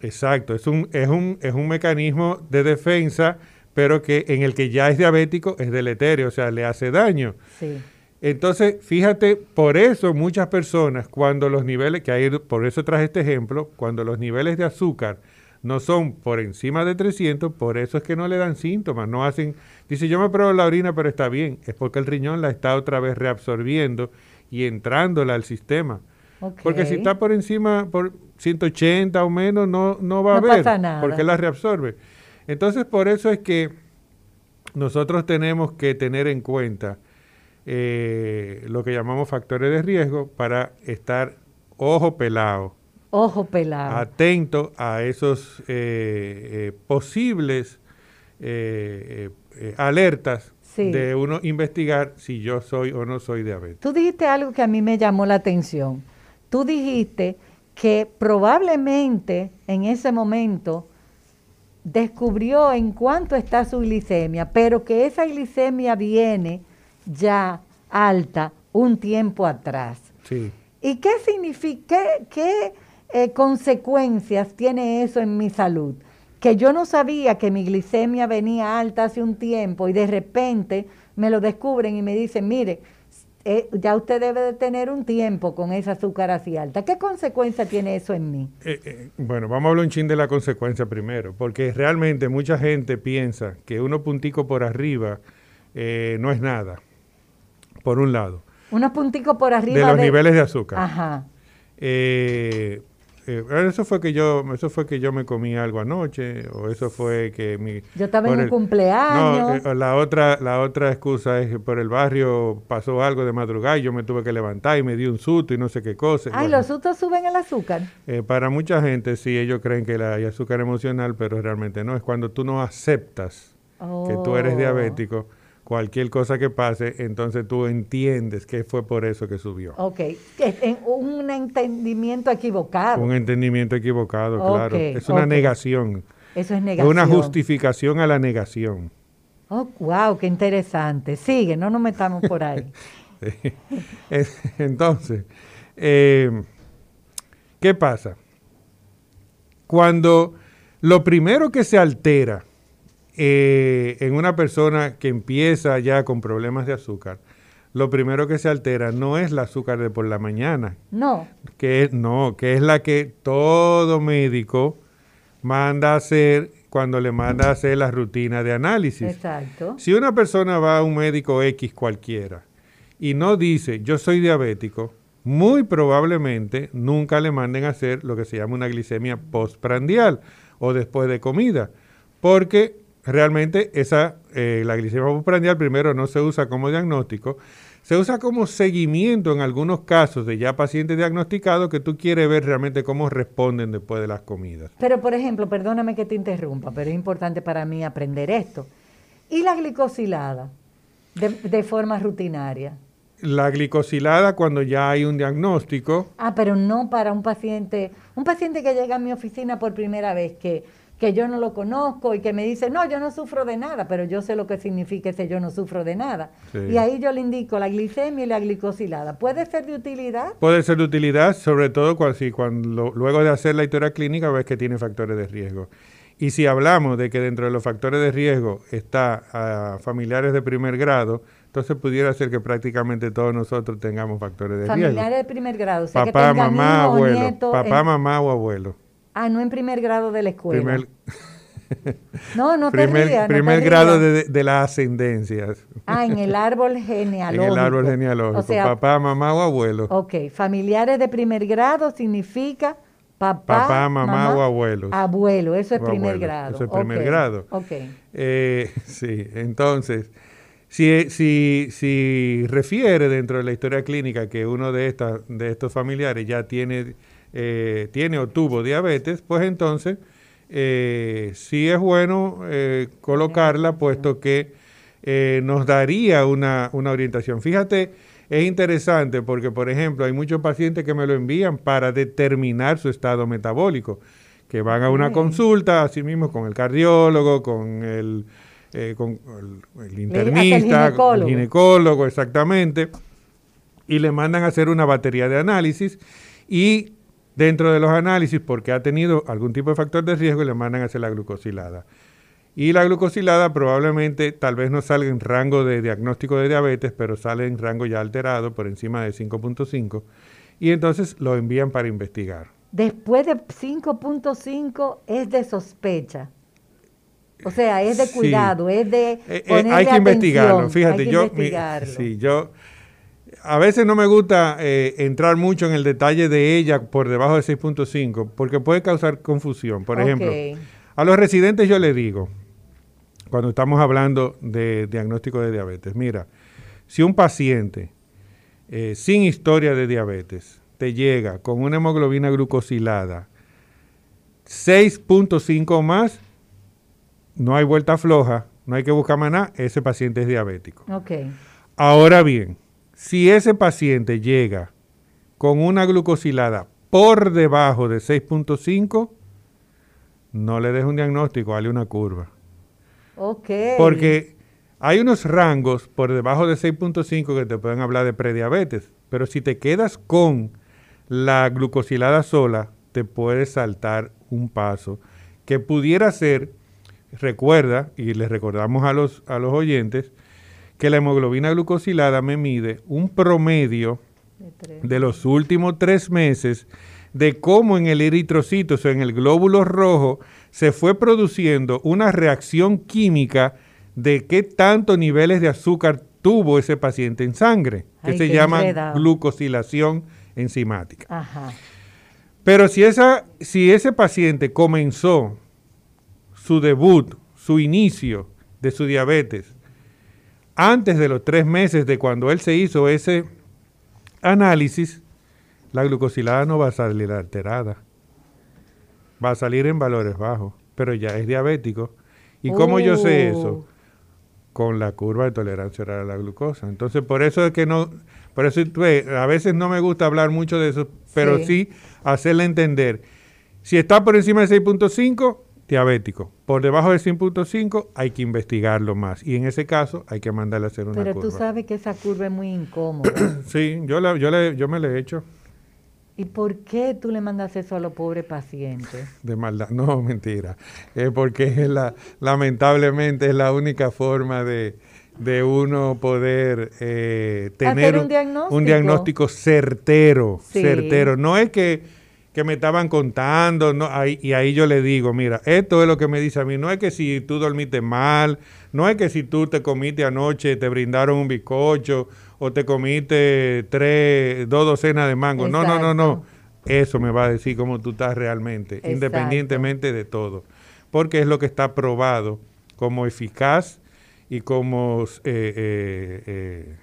Exacto, es un, es, un, es un mecanismo de defensa, pero que en el que ya es diabético es deleterio, o sea, le hace daño. Sí. Entonces, fíjate, por eso muchas personas, cuando los niveles, que hay, por eso traje este ejemplo, cuando los niveles de azúcar no son por encima de 300, por eso es que no le dan síntomas, no hacen, dice yo me pruebo la orina pero está bien, es porque el riñón la está otra vez reabsorbiendo y entrándola al sistema. Porque si está por encima, por 180 o menos, no, no va a haber, porque la reabsorbe. Entonces, por eso es que nosotros tenemos que tener en cuenta eh, lo que llamamos factores de riesgo para estar ojo pelado. Ojo pelado. Atento a esos eh, eh, posibles alertas de uno investigar si yo soy o no soy diabético. Tú dijiste algo que a mí me llamó la atención. Tú dijiste que probablemente en ese momento descubrió en cuánto está su glicemia, pero que esa glicemia viene ya alta un tiempo atrás. Sí. ¿Y qué significa, qué, eh, consecuencias tiene eso en mi salud? Que yo no sabía que mi glicemia venía alta hace un tiempo y de repente me lo descubren y me dicen, mire, eh, ya usted debe de tener un tiempo con esa azúcar así alta. ¿Qué consecuencia tiene eso en mí? Eh, bueno, vamos a hablar un chin de la consecuencia primero, porque realmente mucha gente piensa que uno puntico por arriba no es nada por un lado. Unos punticos por arriba. De los niveles de azúcar. Ajá. Eh, eh, eso fue que yo eso fue que yo me comí algo anoche o eso fue que mi yo estaba en un cumpleaños. No, eh, la otra la otra excusa es que por el barrio pasó algo de madrugada y yo me tuve que levantar y me di un susto y no sé qué cosa. Ay los sustos suben el azúcar. Para mucha gente sí ellos creen que hay azúcar emocional pero realmente no es cuando tú no aceptas que tú eres oh. diabético cualquier cosa que pase, entonces tú entiendes que fue por eso que subió. Ok, un entendimiento equivocado. Un entendimiento equivocado, claro. Es una negación. Eso es negación. Es una justificación a la negación. Oh, wow, qué interesante. Sigue, no nos metamos por ahí. Es- Entonces, eh, ¿qué pasa? Cuando lo primero que se altera eh, en una persona que empieza ya con problemas de azúcar, lo primero que se altera no es el azúcar de por la mañana, No, que es, no, que es la que todo médico manda a hacer cuando le manda a hacer la rutina de análisis. exacto. Si una persona va a un médico X cualquiera y no dice yo soy diabético, muy probablemente nunca le manden a hacer lo que se llama una glicemia postprandial o después de comida, porque realmente esa eh, la glicemia postprandial primero no se usa como diagnóstico, se usa como seguimiento en algunos casos de ya pacientes diagnosticados que tú quieres ver realmente cómo responden después de las comidas. Pero, por ejemplo, perdóname que te interrumpa, pero es importante para mí aprender esto. ¿Y la glicosilada de, de forma rutinaria? La glicosilada cuando ya hay un diagnóstico, Ah, pero no para un paciente, un paciente que llega a mi oficina por primera vez, que, que yo no lo conozco y que me dice, no, yo no sufro de nada, pero yo sé lo que significa ese yo no sufro de nada. Sí. Y ahí yo le indico la glicemia y la glicosilada. ¿Puede ser de utilidad? Puede ser de utilidad, sobre todo cuando, si cuando luego de hacer la historia clínica ves que tiene factores de riesgo. Y si hablamos de que dentro de los factores de riesgo está a familiares de primer grado, entonces pudiera ser que prácticamente todos nosotros tengamos factores de Familiares riesgo. de primer grado, o sea Papá, mamá, abuelo. Papá, en- mamá o abuelo. Ah, no en primer grado de la escuela. Primer, no, no te primer, rías, no te primer rías. grado de, de las ascendencias. Ah, en el árbol En genealógico. el árbol genealógico. O sea, Papá, mamá o abuelo. ok, familiares de primer grado significa papá, Papá, mamá o abuelos. Abuelo, eso es O primer abuelo, grado. eso es primer grado. Ok. Eh, sí, entonces, si, si, si refiere dentro de la historia clínica que uno de, estas, de estos familiares ya tiene, eh, tiene o tuvo diabetes, pues entonces eh, sí es bueno eh, colocarla, puesto que nos daría una, una orientación. Fíjate, es interesante porque, por ejemplo, hay muchos pacientes que me lo envían para determinar su estado metabólico, que van a una consulta, así mismo, con el cardiólogo, con el, eh, con el, el internista, el ginecólogo. ginecólogo, exactamente, y le mandan a hacer una batería de análisis y dentro de los análisis, porque ha tenido algún tipo de factor de riesgo, le mandan a hacer la glucosilada. Y la glucosilada probablemente tal vez no salga en rango de diagnóstico de diabetes, pero sale en rango ya alterado por encima de 5.5 y entonces lo envían para investigar. Después de 5.5 es de sospecha. O sea, es de Sí. cuidado, es de Eh, eh, hay que investigarlo. Fíjate, hay que yo, mi- investigarlo. sí, yo a veces no me gusta eh, entrar mucho en el detalle de ella por debajo de 6.5 porque puede causar confusión. Por ejemplo, a los residentes yo les digo, cuando estamos hablando de diagnóstico de diabetes, mira, si un paciente eh, sin historia de diabetes te llega con una hemoglobina glucosilada 6.5 más, no hay vuelta floja, no hay que buscar más nada, ese paciente es diabético. Ahora bien, si ese paciente llega con una glucosilada por debajo de 6.5, no le des un diagnóstico, dale una curva. Ok. Porque hay unos rangos por debajo de 6.5 que te pueden hablar de prediabetes, pero si te quedas con la glucosilada sola, te puedes saltar un paso que pudiera ser, recuerda, y les recordamos a los, a los oyentes, que la hemoglobina glucosilada me mide un promedio de los últimos tres meses de cómo en el eritrocito, o sea, en el glóbulo rojo, se fue produciendo una reacción química de qué tanto niveles de azúcar tuvo ese paciente en sangre, que Ay, se llama enredado. glucosilación enzimática. Ajá. Pero si, esa, si ese paciente comenzó su debut, su inicio de su diabetes, antes de los tres meses de cuando él se hizo ese análisis, la glucosilada no va a salir alterada. Va a salir en valores bajos, pero ya es diabético. ¿Y cómo yo sé Oh. eso? Con la curva de tolerancia oral a la glucosa. Entonces, por eso es que no, por eso a veces no me gusta hablar mucho de eso, pero Sí. sí hacerle entender. Si está por encima de 6.5, diabético. Por debajo de 100.5 hay que investigarlo más y en ese caso hay que mandarle a hacer una Pero curva. tú sabes que esa curva es muy incómoda. sí, yo, la, yo, le, yo me la he hecho ¿Y por qué tú le mandas eso a los pobres pacientes? de maldad. No, mentira. Es porque es la, lamentablemente es la única forma de, de uno poder eh, tener un diagnóstico. un diagnóstico certero, Sí. certero. No es que, que me estaban contando, no, ahí- y ahí yo le digo, mira, esto es lo que me dice a mí, no es que si tú dormiste mal, no es que si tú te comiste anoche, te brindaron un bizcocho, o te comiste tres, dos docenas de mango, no, no, no, no. Eso me va a decir cómo tú estás realmente, Exacto. independientemente de todo. Porque es lo que está probado como eficaz y como eh, eh, eh,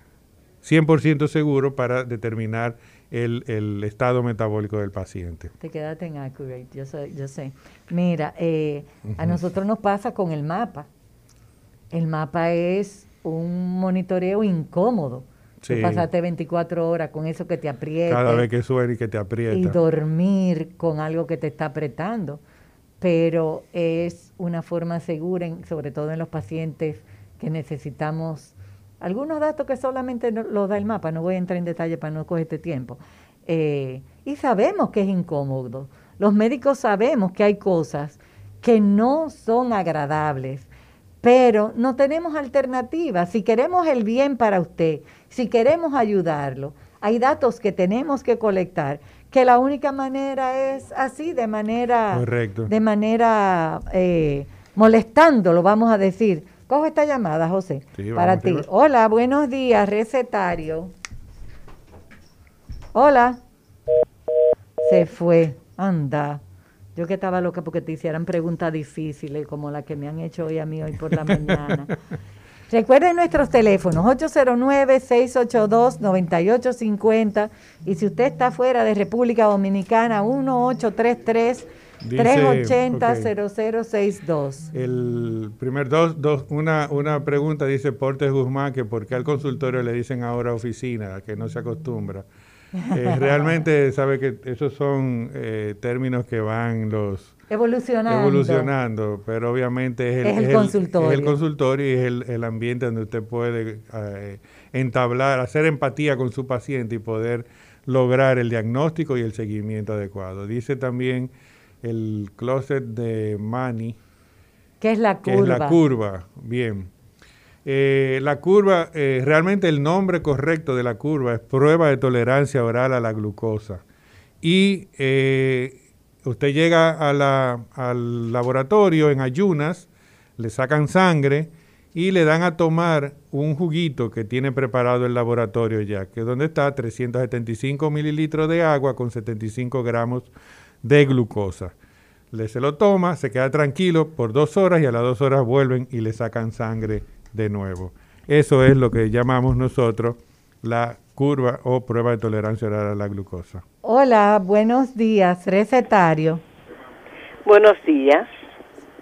100% seguro para determinar el, el estado metabólico del paciente. Te quedaste en Accurate, yo, sé- yo sé. Mira, eh, a nosotros nos pasa con el mapa. El mapa es un monitoreo incómodo. Sí. pasaste 24 horas con eso que te aprieta. Cada vez que suena y que te aprieta. y dormir con algo que te está apretando. Pero es una forma segura, en- sobre todo en los pacientes que necesitamos algunos datos que solamente los da el mapa. No voy a entrar en detalle para no coger este tiempo. Eh, y sabemos que es incómodo. Los médicos sabemos que hay cosas que no son agradables, pero no tenemos alternativas. Si queremos el bien para usted, si queremos ayudarlo, hay datos que tenemos que colectar, que la única manera es así, de manera, Correcto. de manera eh, molestándolo, vamos a decir. Cojo esta llamada, José, Sí, para ti. Hola, buenos días, recetario. Hola. Se fue, anda. Yo que estaba loca porque te hicieran preguntas difíciles como la que me han hecho hoy a mí hoy por la mañana. Recuerden nuestros teléfonos 809-682-9850 y si usted está fuera de República Dominicana 1833-380-0062. El primer dos, dos, una, una pregunta dice Portes Guzmán que por qué al consultorio le dicen ahora oficina, que no se acostumbra. Eh, realmente sabe que esos son eh, términos que van los Evolucionando. evolucionando, pero obviamente es el, Es el consultorio. es el consultorio y es el, el ambiente donde usted puede eh, entablar, hacer empatía con su paciente y poder lograr el diagnóstico y el seguimiento adecuado. Dice también el closet de Manny, ¿Qué es la que curva? es la curva. Bien. Eh, la curva, eh, realmente el nombre correcto de la curva es prueba de tolerancia oral a la glucosa. Y eh, usted llega a la- al laboratorio en ayunas, le sacan sangre y le dan a tomar un juguito que tiene preparado el laboratorio ya, que es donde está 375 mililitros de agua con 75 gramos de glucosa. Le se lo toma, se queda tranquilo por dos horas y a las dos horas vuelven y le sacan sangre de nuevo. Eso es lo que llamamos nosotros la curva o prueba de tolerancia oral a la glucosa. Hola, buenos días, recetario. Buenos días.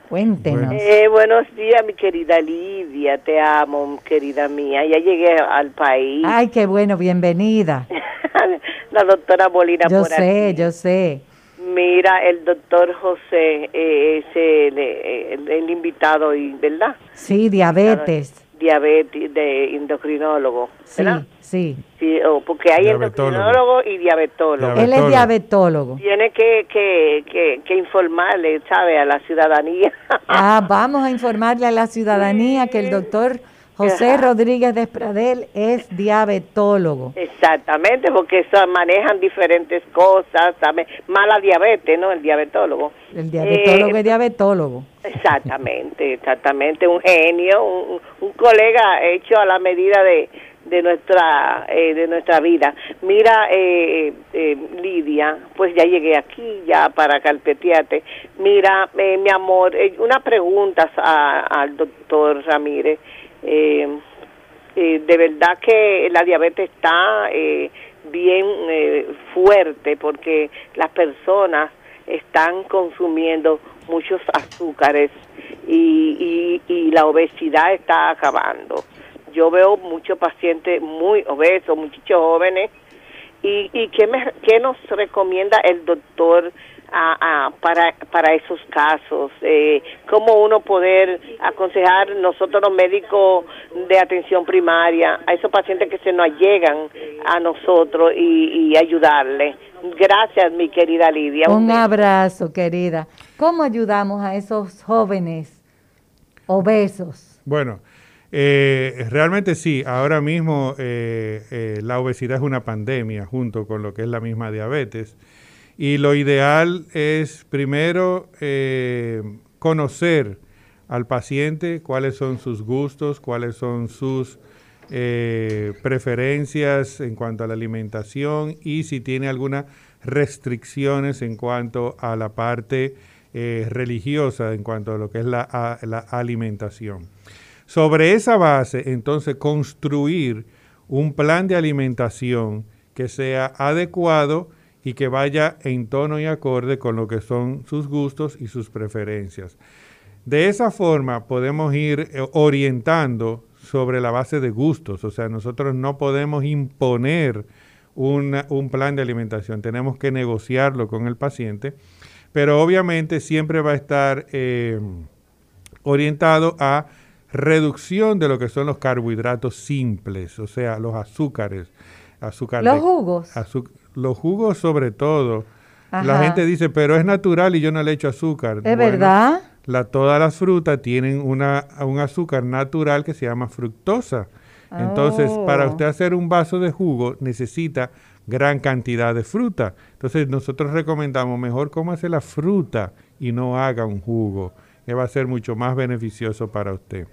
Cuéntenos. Eh, buenos días, mi querida Lidia. Te amo, querida mía. Ya llegué al país. Ay, qué bueno, bienvenida. La doctora Molina Yo por sé, aquí. yo sé. Mira, el doctor José eh, es el, el- el invitado, hoy, ¿verdad? Sí, diabetes. Diabetes, de endocrinólogo, Sí, ¿verdad? sí. Sí, o porque hay endocrinólogo y diabetólogo. Él es diabetólogo. Tiene que, que, que, que informarle, ¿sabe? A la ciudadanía. Ah, vamos a informarle a la ciudadanía que el doctor José Ajá. Rodríguez Despradel es diabetólogo. Exactamente, porque eso manejan diferentes cosas, ¿sabe? Mala diabetes, ¿no? El diabetólogo. El diabetólogo Eh, es diabetólogo. Exactamente, exactamente, un genio, un, un colega hecho a la medida de, de nuestra eh, de nuestra vida. Mira, eh, eh, Lidia, pues ya llegué aquí ya para carpetearte. Mira, mi amor, una pregunta a- al doctor Ramírez. Eh, eh, de verdad que la diabetes está eh, bien eh, fuerte porque las personas están consumiendo muchos azúcares y, y, y la obesidad está acabando. Yo veo muchos pacientes muy obesos, muchachos jóvenes ¿Y, y qué, me, qué nos recomienda el doctor para, para esos casos? Eh, ¿Cómo uno poder aconsejar nosotros los médicos de atención primaria a esos pacientes que se nos llegan a nosotros y, y ayudarle? Gracias, mi querida Lidia. Un abrazo, querida. ¿Cómo ayudamos a esos jóvenes obesos? Bueno, eh, realmente sí, ahora mismo eh, eh, la obesidad es una pandemia junto con lo que es la misma diabetes. Y lo ideal es primero conocer al paciente cuáles son sus gustos, cuáles son sus preferencias en cuanto a la alimentación y si tiene algunas restricciones en cuanto a la parte religiosa, en cuanto a lo que es la alimentación. Sobre esa base, entonces, construir un plan de alimentación que sea adecuado y que vaya en tono y acorde con lo que son sus gustos y sus preferencias. De esa forma podemos ir eh, orientando sobre la base de gustos, o sea, nosotros no podemos imponer un plan de alimentación, tenemos que negociarlo con el paciente, pero obviamente siempre va a estar eh, orientado a reducción de lo que son los carbohidratos simples, o sea, los azúcares, azúcar Los de- jugos. los jugos sobre todo. La gente dice, pero es natural y yo no le echo azúcar. ¿Es verdad? La, todas las frutas tienen una, un azúcar natural que se llama fructosa. Entonces, para Oh. usted hacer un vaso de jugo necesita gran cantidad de fruta. Entonces, nosotros recomendamos mejor cómase la fruta y no haga un jugo, que va a ser mucho más beneficioso para usted.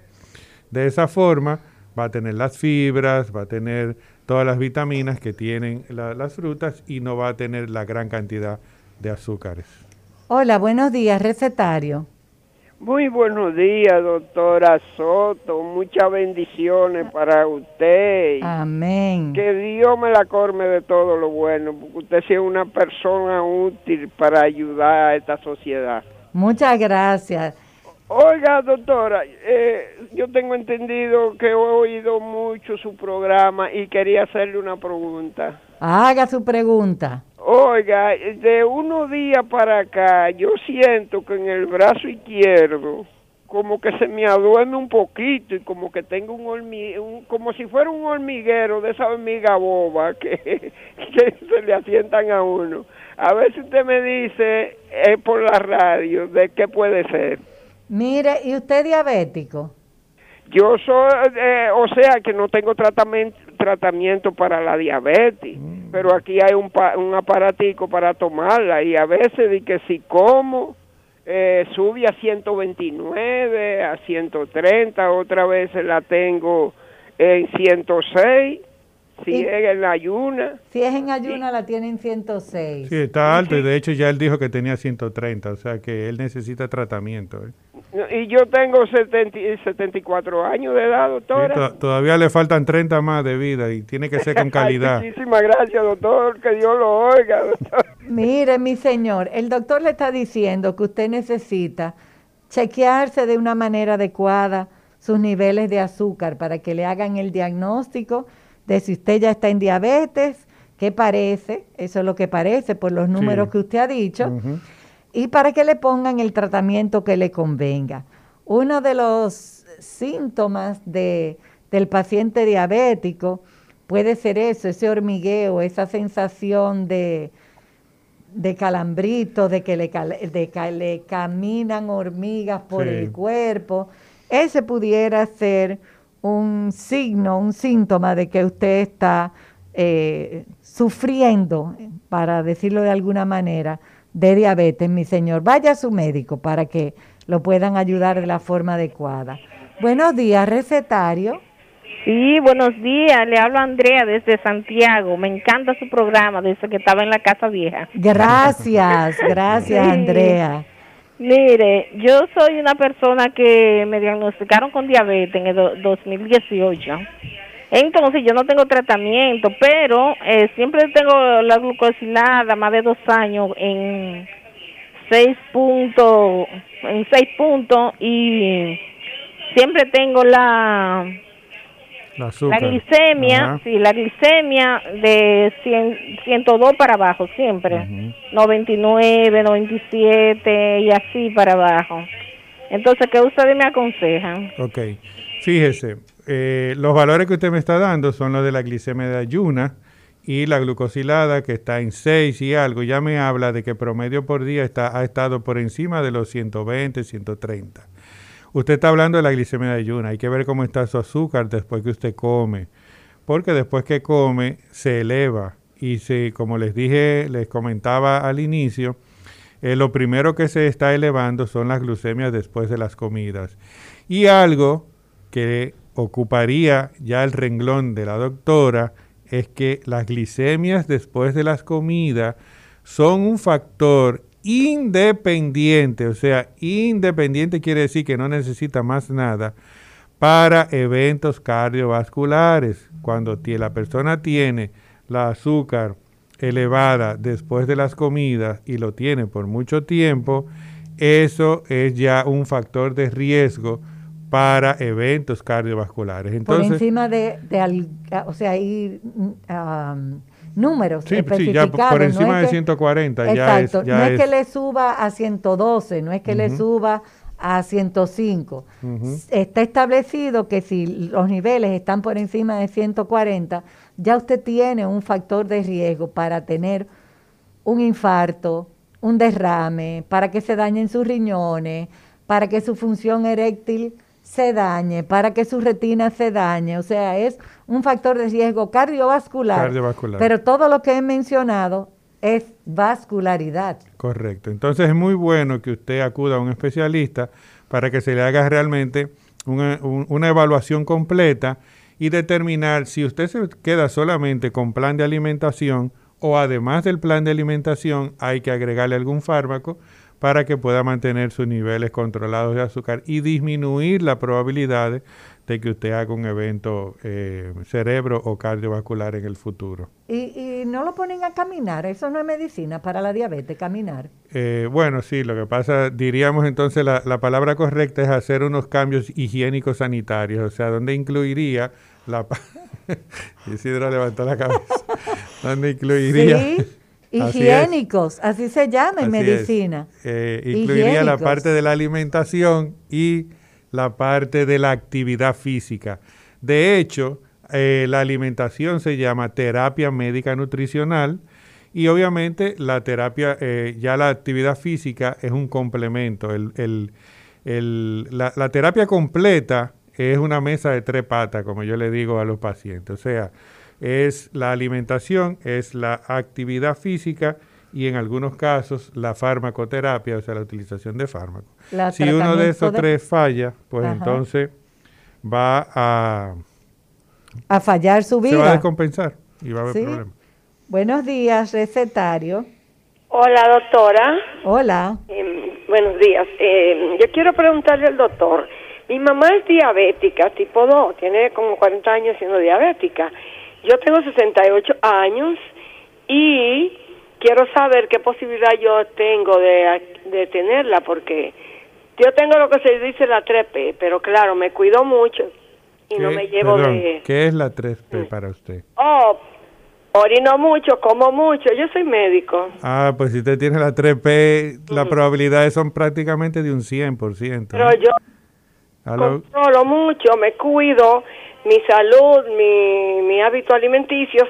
De esa forma, va a tener las fibras, va a tener todas las vitaminas que tienen la- las frutas y no va a tener la gran cantidad de azúcares. Hola, buenos días, recetario. Muy buenos días, doctora Soto. Muchas bendiciones para usted. Amén. Que Dios me la corme de todo lo bueno, porque usted sea una persona útil para ayudar a esta sociedad. Muchas gracias. Oiga, doctora, eh, yo tengo entendido que he oído mucho su programa y quería hacerle una pregunta. Haga su pregunta. Oiga, de unos días para acá, yo siento que en el brazo izquierdo, como que se me aduerme un poquito y como que tengo un, hormi un como si fuera un hormiguero de esa hormiga boba que, que se le asientan a uno. A ver si usted me dice eh, por la radio de qué puede ser. Mire, ¿y usted diabético? Yo soy, eh, o sea, que no tengo tratamiento, tratamiento para la diabetes, pero aquí hay un, pa- un aparatico para tomarla y a veces di que si como, eh, sube a 129, a 130, otra vez la tengo en 106, si Y- es en la ayuna. Si es en ayuna, la tienen 106. Sí, está alto y de hecho ya él dijo que tenía 130, o sea que él necesita tratamiento. ¿eh? Y yo tengo 70 y 74 años de edad, Sí, doctora. to- todavía le faltan 30 más de vida y tiene que ser con calidad. Ay, muchísimas gracias, doctor, que Dios lo oiga, doctor. Mire, mi señor, el doctor le está diciendo que usted necesita chequearse de una manera adecuada sus niveles de azúcar para que le hagan el diagnóstico de si usted ya está en diabetes, qué parece, eso es lo que parece por los números que usted ha dicho, y para que le pongan el tratamiento que le convenga. Uno de los síntomas de, del paciente diabético puede ser eso, ese hormigueo, esa sensación de, de calambrito, de que le, cal- de que le caminan hormigas por Sí. el cuerpo. Ese pudiera ser un signo, un síntoma de que usted está eh, sufriendo, para decirlo de alguna manera, de diabetes, mi señor. Vaya a su médico para que lo puedan ayudar de la forma adecuada. Buenos días, recetario. Sí, buenos días. Le hablo a Andrea desde Santiago. Me encanta su programa desde que estaba en la Casa Vieja. Gracias, gracias, Sí. Andrea. Mire, yo soy una persona que me diagnosticaron con diabetes en el do- 2018. Entonces yo no tengo tratamiento, pero eh, siempre tengo la glucosilada más de dos años en seis puntos, en seis puntos y siempre tengo la La glicemia, Ajá. sí, la glicemia de 100, 102 para abajo siempre. 99, 97 y así para abajo. Entonces, ¿qué ustedes me aconsejan? Ok. Fíjese, eh, los valores que usted me está dando son los de la glicemia de ayuna y la glucosilada que está en 6 y algo. Ya me habla de que promedio por día está, ha estado por encima de los 120, 130. Usted está hablando de la glicemia de ayuna. Hay que ver cómo está su azúcar después que usted come. Porque después que come se eleva. Y se, como les dije, les comentaba al inicio, eh, lo primero que se está elevando son las glucemias después de las comidas. Y algo que ocuparía ya el renglón de la doctora es que las glicemias después de las comidas son un factor independiente, o sea, independiente quiere decir que no necesita más nada para eventos cardiovasculares. Cuando la persona tiene la azúcar elevada después de las comidas y lo tiene por mucho tiempo, eso es ya un factor de riesgo para eventos cardiovasculares. por Entonces, encima de, de al- o sea, hay mm, um, números Sí, sí, ya por- especificados. encima no es de que- 140 ya es- Exacto, ya no es, que es- le suba a 112, no es que le suba a 105. Ujú. Está establecido que si los niveles están por encima de 140, ya usted tiene un factor de riesgo para tener un infarto, un derrame, para que se dañen sus riñones, para que su función eréctil se dañe, para que su retina se dañe. O sea, es un factor de riesgo cardiovascular. Cardiovascular. Pero todo lo que he mencionado es vascularidad. Correcto. Entonces es muy bueno que usted acuda a un especialista para que se le haga realmente una, un- una evaluación completa y determinar si usted se queda solamente con plan de alimentación o además del plan de alimentación hay que agregarle algún fármaco para que pueda mantener sus niveles controlados de azúcar y disminuir la probabilidad de que usted haga un evento eh, cerebro o cardiovascular en el futuro. Y, y no lo ponen a caminar, eso no es medicina para la diabetes, caminar. Eh, bueno, sí, lo que pasa, diríamos entonces la, la palabra correcta es hacer unos cambios higiénicos sanitarios, o sea, donde incluiría la... Isidro levantó la cabeza. donde incluiría... Sí, higiénicos, así se llama en medicina. Eh, incluiría la parte de la alimentación y la parte de la actividad física. De hecho, eh, la alimentación se llama terapia médica nutricional y obviamente la terapia, eh, ya la actividad física es un complemento. El- el- el- la, la terapia completa es una mesa de tres patas, como yo le digo a los pacientes. O sea, es la alimentación, es la actividad física y en algunos casos la farmacoterapia, o sea, la utilización de fármacos. La si uno de esos de- tres falla, pues Ajá. entonces va a... A fallar su Se va a vida. descompensar y va a haber Sí. problemas. Buenos días, recetario. Hola, doctora. Hola. Eh, buenos días. Eh, yo quiero preguntarle al doctor. Mi mamá es diabética, tipo 2, tiene como 40 años siendo diabética. Yo tengo 68 años y quiero saber qué posibilidad yo tengo de, de tenerla, porque yo tengo lo que se dice la 3P, pero claro, me cuido mucho y no ¿Qué- me llevo perdón, de... ¿Qué es la 3P para usted? Oh, orino mucho, como mucho, yo soy médico. Ah, pues si usted tiene la 3P, las probabilidades son prácticamente de un 100%. Pero ¿no? yo controlo mucho, me cuido, mi salud, mi, mi hábitos alimenticios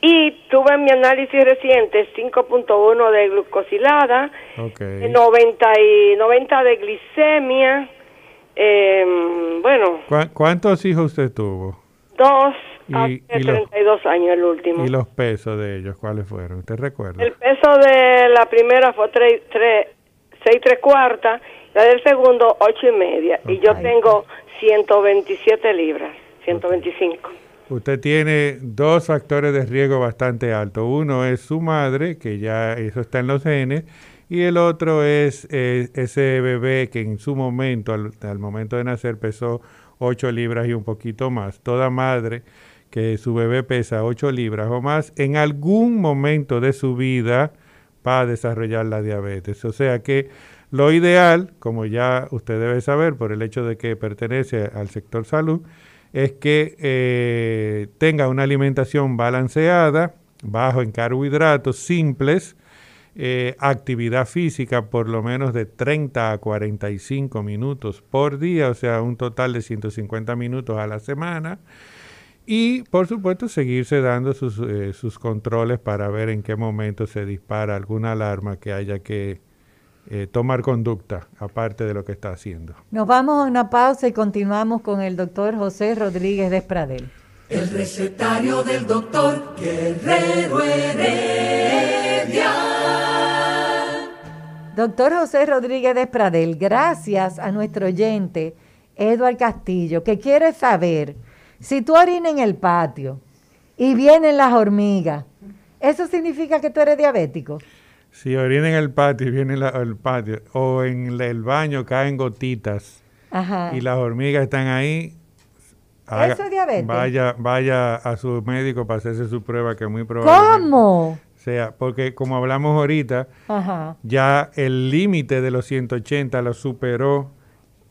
y tuve mi análisis reciente 5.1 de glucosilada, Ok. 90, y 90 de glicemia, eh, bueno, ¿Cuá- ¿Cuántos hijos usted tuvo? dos Y- hace y los- 32 años el último. ¿Y los pesos de ellos cuáles fueron? ¿Usted recuerda? El peso de la primera fue 6 tres, seis tres cuartas, la del segundo 8 y media y yo tengo 127 libras, 125. Usted tiene dos factores de riesgo bastante altos. Uno es su madre, que ya eso está en los genes, y el otro es eh, ese bebé que en su momento, al, al momento de nacer, pesó 8 libras y un poquito más. Toda madre que su bebé pesa 8 libras o más, en algún momento de su vida va a desarrollar la diabetes. O sea que lo ideal, como ya usted debe saber por el hecho de que pertenece al sector salud, es que eh, tenga una alimentación balanceada, bajo en carbohidratos simples, eh, actividad física por lo menos de 30 a 45 minutos por día, o sea, un total de 150 minutos a la semana. Y por supuesto seguirse dando sus, eh, sus controles para ver en qué momento se dispara alguna alarma que haya que eh, tomar conducta aparte de lo que está haciendo. Nos vamos a una pausa y continuamos con el doctor José Rodríguez Despradel. El recetario del doctor Guerrero Heredia. Doctor José Rodríguez Despradel, gracias a nuestro oyente Eduard Castillo, que quiere saber si tú orinas en el patio y vienen las hormigas, ¿eso significa que tú eres diabético? Si orina en el patio y viene el patio, o en el baño caen gotitas y las hormigas están ahí, ¿Eso es diabetes? Vaya, vaya a su médico para hacerse su prueba, que es muy probable. ¿Cómo? sea, porque como hablamos ahorita, ya el límite de los 180 lo superó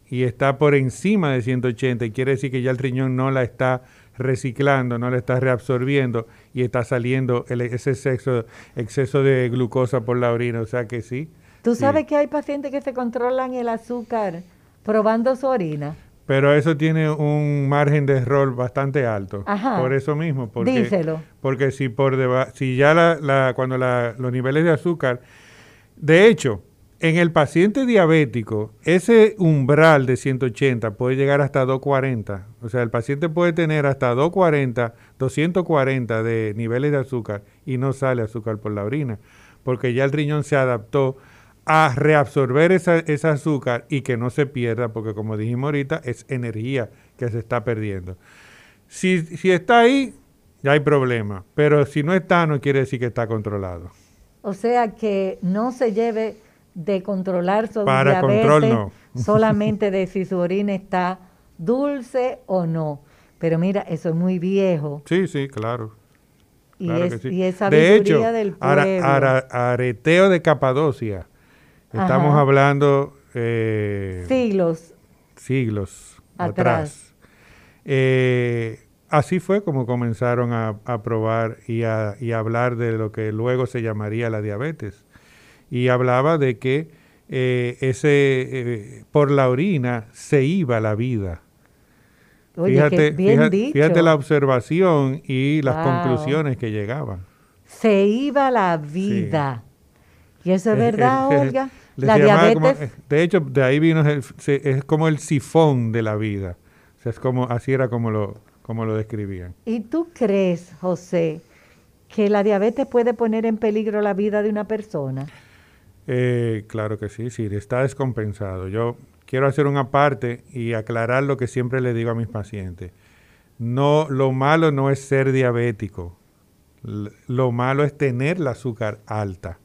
y está por encima de 180 y quiere decir que ya el riñón no la está reciclando, no la está reabsorbiendo y está saliendo ese exceso, exceso de glucosa por la orina, o sea que sí. ¿Tú sabes que hay pacientes que se controlan el azúcar probando su orina? Pero eso tiene un margen de error bastante alto. Por eso mismo. Porque, Díselo. Porque si, por si ya la, cuando los niveles de azúcar... De hecho, en el paciente diabético, ese umbral de 180 puede llegar hasta 240. O sea, el paciente puede tener hasta 240, 240 de niveles de azúcar y no sale azúcar por la orina, porque ya el riñón se adaptó a reabsorber esa, ese azúcar y que no se pierda, porque como dijimos ahorita, es energía que se está perdiendo. Si, si está ahí, ya hay problema, pero si no está, no quiere decir que está controlado. O sea que no se lleve de controlar su Para control, no. solamente de si su orina está dulce o no. Pero mira, eso es muy viejo. Sí, sí, claro. Y, es, sí. y esa de hecho, del pueblo. areteo de Capadocia Estamos hablando... Eh, siglos. Siglos atrás. Eh, así fue como comenzaron a, probar y a, y hablar de lo que luego se llamaría la diabetes. Y hablaba de que eh, ese por la orina se iba la vida. fíjate, fíjate, la observación y las conclusiones que llegaban. Se iba la vida. Y eso es verdad, Olga. La diabetes. Eh, de hecho, de ahí vino, es como el sifón de la vida. O sea, es como, así era como lo, como lo describían. ¿Y tú crees, José, que la diabetes puede poner en peligro la vida de una persona? Eh, claro que sí, sí, está descompensado. Yo quiero hacer una parte y aclarar lo que siempre le digo a mis pacientes. No, lo malo no es ser diabético. Lo malo es tener la azúcar alta.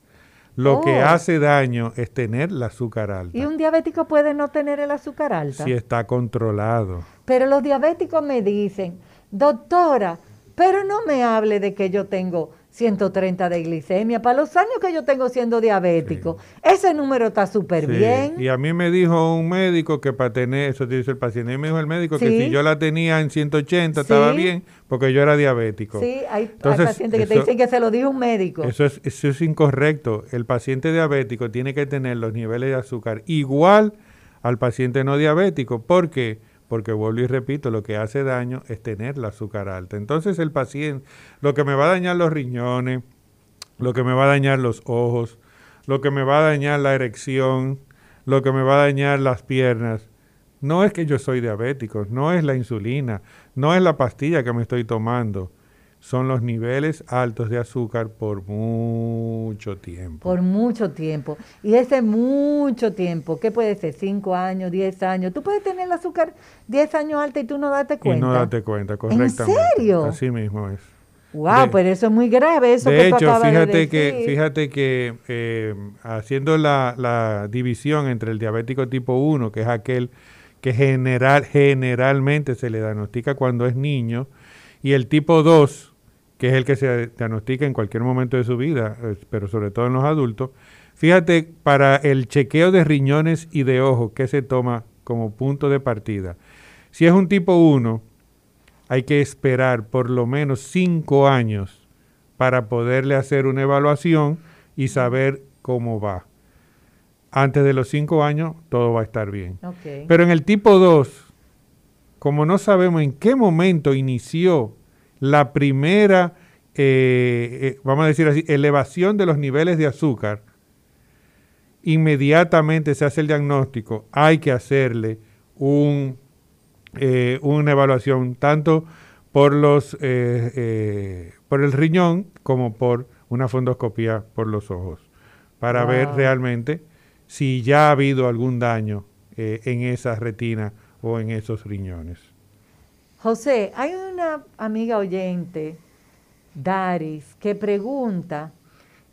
Lo que oh. hace daño es tener el azúcar alta. ¿Y un diabético puede no tener el azúcar alta? Si está controlado. Pero los diabéticos me dicen, doctora, pero no me hable de que yo tengo 130 de glicemia. Para los años que yo tengo siendo diabético, ese número está súper bien. Y a mí me dijo un médico que para tener, eso dice el paciente, y me dijo el médico que si yo la tenía en 180 estaba bien, porque yo era diabético. Sí, hay, pacientes que te dicen que se lo dijo un médico. Eso es, eso es incorrecto. El paciente diabético tiene que tener los niveles de azúcar igual al paciente no diabético. ¿Por qué? Porque vuelvo y repito, lo que hace daño es tener la azúcar alta. Entonces el paciente, lo que me va a dañar los riñones, lo que me va a dañar los ojos, lo que me va a dañar la erección, lo que me va a dañar las piernas, no es que yo soy diabético, no es la insulina, no es la pastilla que me estoy tomando, son los niveles altos de azúcar por mucho tiempo. Por mucho tiempo. Y ese mucho tiempo, ¿qué puede ser? ¿Cinco años, diez años? Tú puedes tener el azúcar diez años alta y tú no date cuenta. Y no date cuenta, correctamente. ¿En serio? Así mismo es. Wow, pero eso es muy grave, eso de que hecho, tú acabas fíjate de que fíjate que eh, haciendo la, la división entre el diabético tipo 1, que es aquel que general, generalmente se le diagnostica cuando es niño, y el tipo 2, que es el que se diagnostica en cualquier momento de su vida, eh, pero sobre todo en los adultos. Fíjate, para el chequeo de riñones y de ojos, ¿qué se toma como punto de partida? Si es un tipo 1, hay que esperar por lo menos cinco años para poderle hacer una evaluación y saber cómo va. Antes de los cinco años, todo va a estar bien. Pero en el tipo 2, como no sabemos en qué momento inició la primera, eh, eh, vamos a decir así, elevación de los niveles de azúcar, inmediatamente se hace el diagnóstico, hay que hacerle un, eh, una evaluación tanto por, los, por el riñón como por una fondoscopía por los ojos, para ver realmente si ya ha habido algún daño en esa retina o en esos riñones. José, hay una amiga oyente, Daris, que pregunta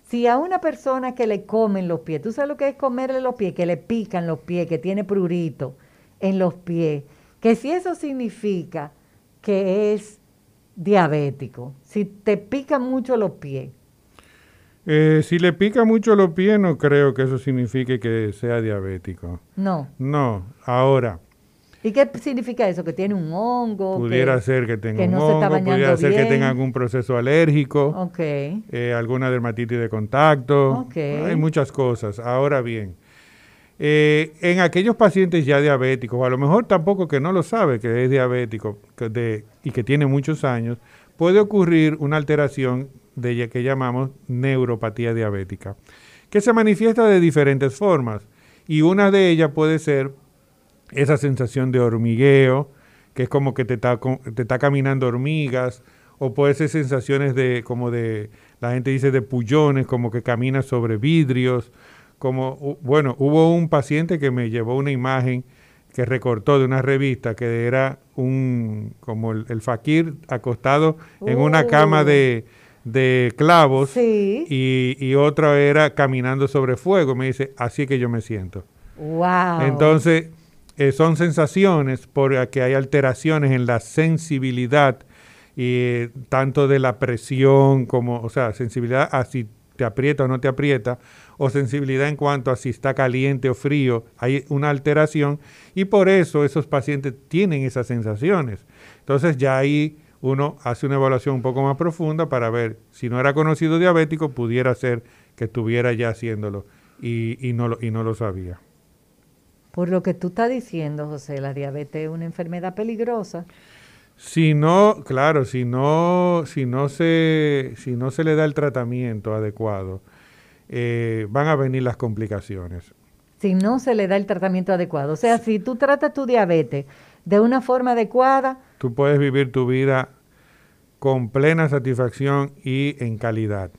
si a una persona que le comen los pies, ¿tú sabes lo que es comerle los pies? Que le pican los pies, que tiene prurito en los pies, que si eso significa que es diabético, si te pican mucho los pies. Eh, si le pica mucho los pies, no creo que eso signifique que sea diabético. No. No, ahora, ¿Y qué significa eso? Que tiene un hongo. pudiera que, ser que tenga que un no se está hongo, pudiera ser que tenga algún proceso alérgico, Ok. eh, alguna dermatitis de contacto, Ok. hay muchas cosas. Ahora bien, eh, en aquellos pacientes ya diabéticos, o a lo mejor tampoco que no lo sabe que es diabético que de- y que tiene muchos años, puede ocurrir una alteración de que llamamos neuropatía diabética, que se manifiesta de diferentes formas y una de ellas puede ser esa sensación de hormigueo, que es como que te está, te está caminando hormigas, o puede ser sensaciones de, como de, la gente dice de pullones, como que camina sobre vidrios, como, bueno, hubo un paciente que me llevó una imagen que recortó de una revista que era un, como el, el fakir acostado en una cama Uh. de, de clavos y, y otra era caminando sobre fuego. Me dice, así que yo me siento. Wow. Entonces, eh, son sensaciones porque hay alteraciones en la sensibilidad, eh, tanto de la presión como, o sea, sensibilidad a si te aprieta o no te aprieta, o sensibilidad en cuanto a si está caliente o frío, hay una alteración y por eso esos pacientes tienen esas sensaciones. Entonces ya ahí uno hace una evaluación un poco más profunda para ver si no era conocido diabético, pudiera ser que estuviera ya haciéndolo y, y no, lo, y no lo sabía. Por lo que tú estás diciendo, José, la diabetes es una enfermedad peligrosa. Si no, claro, si no, si no se, si no se le da el tratamiento adecuado, eh, van a venir las complicaciones. si no se le da el tratamiento adecuado. O sea, si tú tratas tu diabetes de una forma adecuada, Tú puedes vivir tu vida con plena satisfacción y en calidad.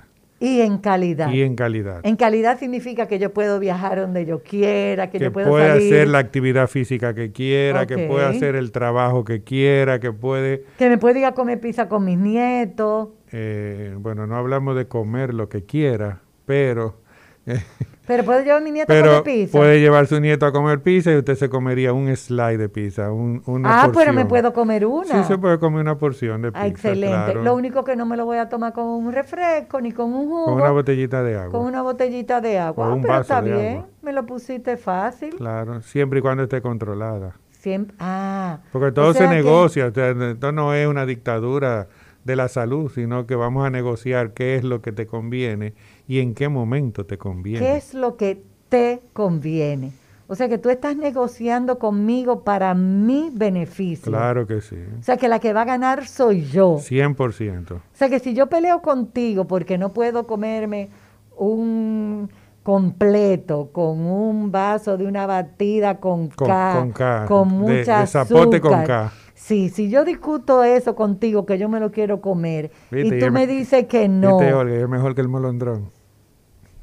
Y en calidad. Y en calidad. En calidad significa que yo puedo viajar donde yo quiera, que, que yo puedo puede salir, hacer la actividad física que quiera, que puede hacer el trabajo que quiera, que puede, que me puedo ir a comer pizza con mis nietos. eh, bueno, no hablamos de comer lo que quiera, pero, Pero puedo llevar mi nieto a pero comer pizza. puede llevar su nieto a comer pizza y usted se comería un slide de pizza, un, una ah, porción. pero me puedo comer una. Sí, se puede comer una porción de pizza, Ah, excelente. claro, Lo único que no me lo voy a tomar con un refresco ni con un jugo. con una botellita de agua. con una botellita de agua. O Ah, un pero vaso está de bien. agua. Me lo pusiste fácil. Claro, siempre y cuando esté controlada. Siempre. Ah. Porque o todo se que- negocia, o sea, esto no es una dictadura de la salud, sino que vamos a negociar qué es lo que te conviene y en qué momento te conviene. ¿Qué es lo que te conviene? O sea que tú estás negociando conmigo para mi beneficio. Claro que sí, O sea que la que va a ganar soy yo. 100%. O sea que si yo peleo contigo porque no puedo comerme un completo con un vaso de una batida con, Con- K, con K, con mucha de zapote con azúcar. K. Sí, si yo discuto eso contigo que yo me lo quiero comer ¿Viste? y tú me- dices que no, ¿Viste, Olga? Es mejor que el molondrón.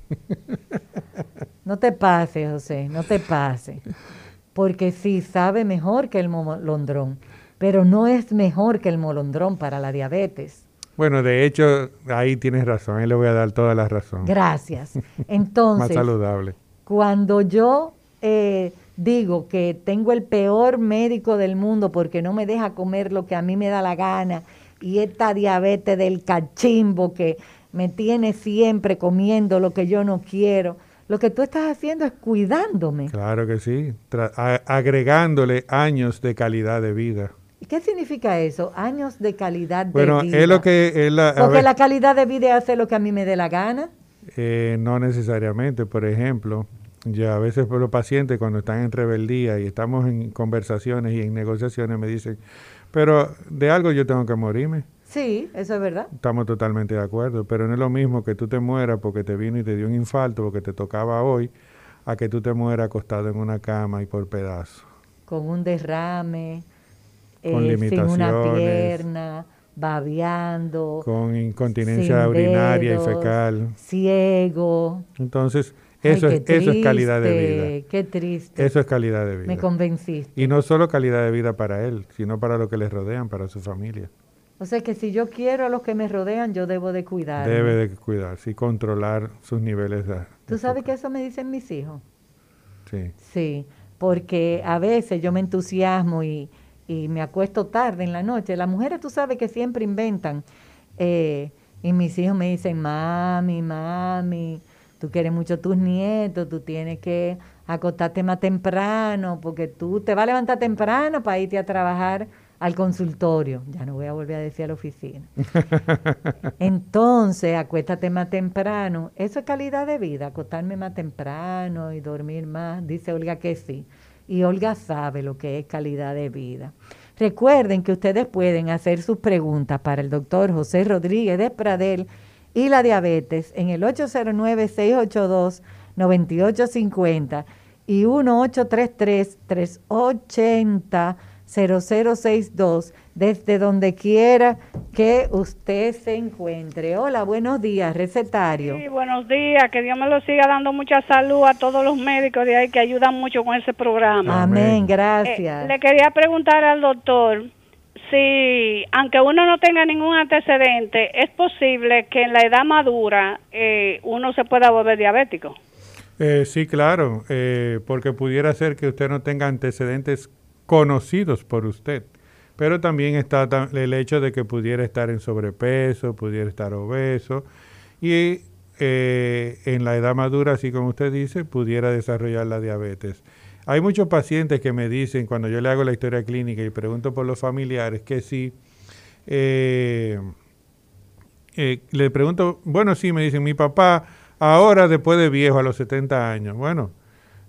no te pases, José, no te pases. Porque sí sabe mejor que el molondrón, pero no es mejor que el molondrón para la diabetes. Bueno, de hecho, ahí tienes razón, ahí le voy a dar toda la razón. Gracias. Más Entonces, saludable. Cuando yo eh, digo que tengo el peor médico del mundo porque no me deja comer lo que a mí me da la gana y esta diabetes del cachimbo que me tiene siempre comiendo lo que yo no quiero, lo que tú estás haciendo es cuidándome. Claro que sí, agregándole años de calidad de vida. ¿Qué significa eso? Años de calidad de Bueno, vida. es lo que... es la- Porque ver, la calidad de vida es hacer lo que a mí me dé la gana. eh, no necesariamente, por ejemplo, ya a veces los pacientes cuando están en rebeldía y estamos en conversaciones y en negociaciones me dicen, pero de algo yo tengo que morirme. Sí, eso es verdad. Estamos totalmente de acuerdo, pero no es lo mismo que tú te mueras porque te vino y te dio un infarto porque te tocaba hoy, a que tú te mueras acostado en una cama y por pedazos. Con un derrame, Con eh, sin una pierna, babeando. Con incontinencia urinaria dedos, y fecal. Ciego. Entonces, eso, es, eso es calidad de vida. Qué triste. Eso es calidad de vida. Me convenciste. Y no solo calidad de vida para él, sino para los que le rodean, para su familia. O sea que si yo quiero a los que me rodean, yo debo de cuidar. Debe de cuidarse y controlar sus niveles de... ¿Tú sabes que eso me dicen mis hijos? Sí. Sí, porque a veces yo me entusiasmo y, y me acuesto tarde en la noche. Las mujeres, tú sabes que siempre inventan. eh, y mis hijos me dicen, mami, mami, tú quieres mucho tus nietos, tú tienes que acostarte más temprano, porque tú te vas a levantar temprano para irte a trabajar al consultorio. Ya no voy a volver a decir a la oficina. Entonces, acuéstate más temprano. Eso es calidad de vida, acostarme más temprano y dormir más. Dice Olga que sí. Y Olga sabe lo que es calidad de vida. Recuerden que ustedes pueden hacer sus preguntas para el doctor José Rodríguez de Pradel y la diabetes en el 809-682-9850 y 1833-380-0062 desde donde quiera que usted se encuentre. Hola, buenos días, recetario. Sí, buenos días, que Dios me lo siga dando mucha salud a todos los médicos de ahí que ayudan mucho con ese programa. Amén, gracias. Eh, le quería preguntar al doctor si, aunque uno no tenga ningún antecedente, es posible que en la edad madura eh, uno se pueda volver diabético. Eh, sí, claro, eh, porque pudiera ser que usted no tenga antecedentes conocidos por usted, pero también está el hecho de que pudiera estar en sobrepeso, pudiera estar obeso y eh, en la edad madura, así como usted dice, pudiera desarrollar la diabetes. Hay muchos pacientes que me dicen, cuando yo le hago la historia clínica y pregunto por los familiares, que si eh, eh, le pregunto, bueno, sí, me dicen, mi papá ahora después de viejo, a los 70 años, bueno,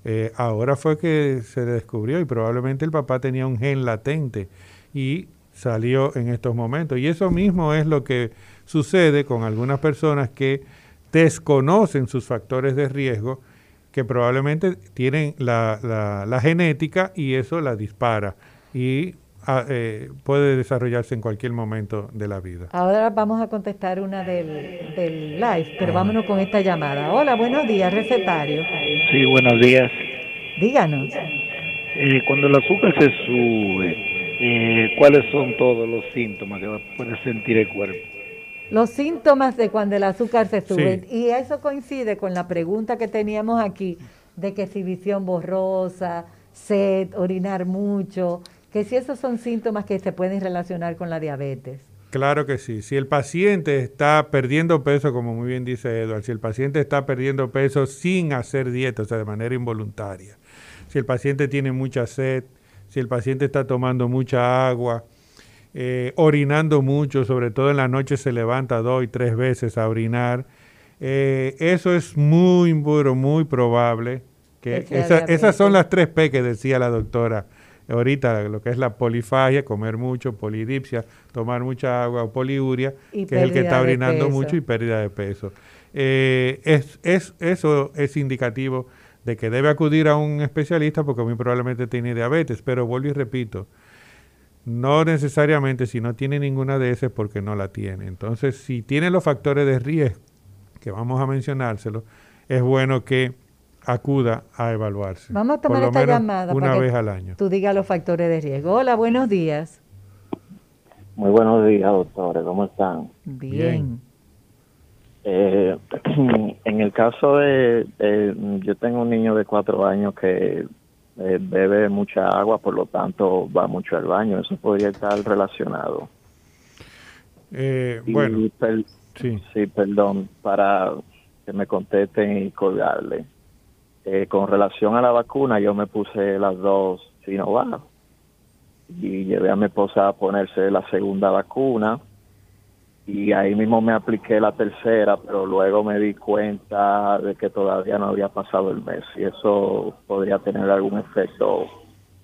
eh, ahora fue que se descubrió y probablemente el papá tenía un gen latente y salió en estos momentos. Y eso mismo es lo que sucede con algunas personas que desconocen sus factores de riesgo, que probablemente tienen la, la- la genética y eso la dispara y ah, eh, puede desarrollarse en cualquier momento de la vida. Ahora vamos a contestar una del, del live, pero vámonos con esta llamada. Hola, buenos días, recetario. Sí, buenos días. Díganos. Eh, cuando el azúcar se sube, eh, ¿cuáles son todos los síntomas que puede sentir el cuerpo? Los síntomas de cuando el azúcar se sube. Sí. Y eso coincide con la pregunta que teníamos aquí de que si visión borrosa, sed, orinar mucho, que si esos son síntomas que se pueden relacionar con la diabetes. Claro que sí. Si el paciente está perdiendo peso, como muy bien dice Edward, si el paciente está perdiendo peso sin hacer dieta, o sea, de manera involuntaria, si el paciente tiene mucha sed, si el paciente está tomando mucha agua, eh, orinando mucho, sobre todo en la noche se levanta dos y tres veces a orinar, eh, eso es muy, muy, muy probable que esa- esas son las tres P que decía la doctora ahorita, lo que es la polifagia, comer mucho, polidipsia, tomar mucha agua o poliuria, Y que es el que está orinando mucho y pérdida de peso. Eh, es, es, eso es indicativo de que debe acudir a un especialista porque muy probablemente tiene diabetes, pero vuelvo y repito, no necesariamente si no tiene ninguna de esas porque no la tiene. Entonces, si tiene los factores de riesgo, que vamos a mencionárselo, es bueno que acuda a evaluarse. Vamos a tomar esta llamada una para vez que al año. tú digas los factores de riesgo. Hola, buenos días. Muy buenos días, doctores. ¿Cómo están? Bien. Eh, en el caso de, de- yo tengo un niño de cuatro años que eh, bebe mucha agua, por lo tanto va mucho al baño. Eso podría estar relacionado. Eh, Y bueno, per- sí. perdón, para que me contesten y colgarle. Eh, con relación a la vacuna, yo me puse las dos Sinovac. y llevé a mi esposa a ponerse la segunda vacuna y ahí mismo me apliqué la tercera, pero luego me di cuenta de que todavía no había pasado el mes y eso podría tener algún efecto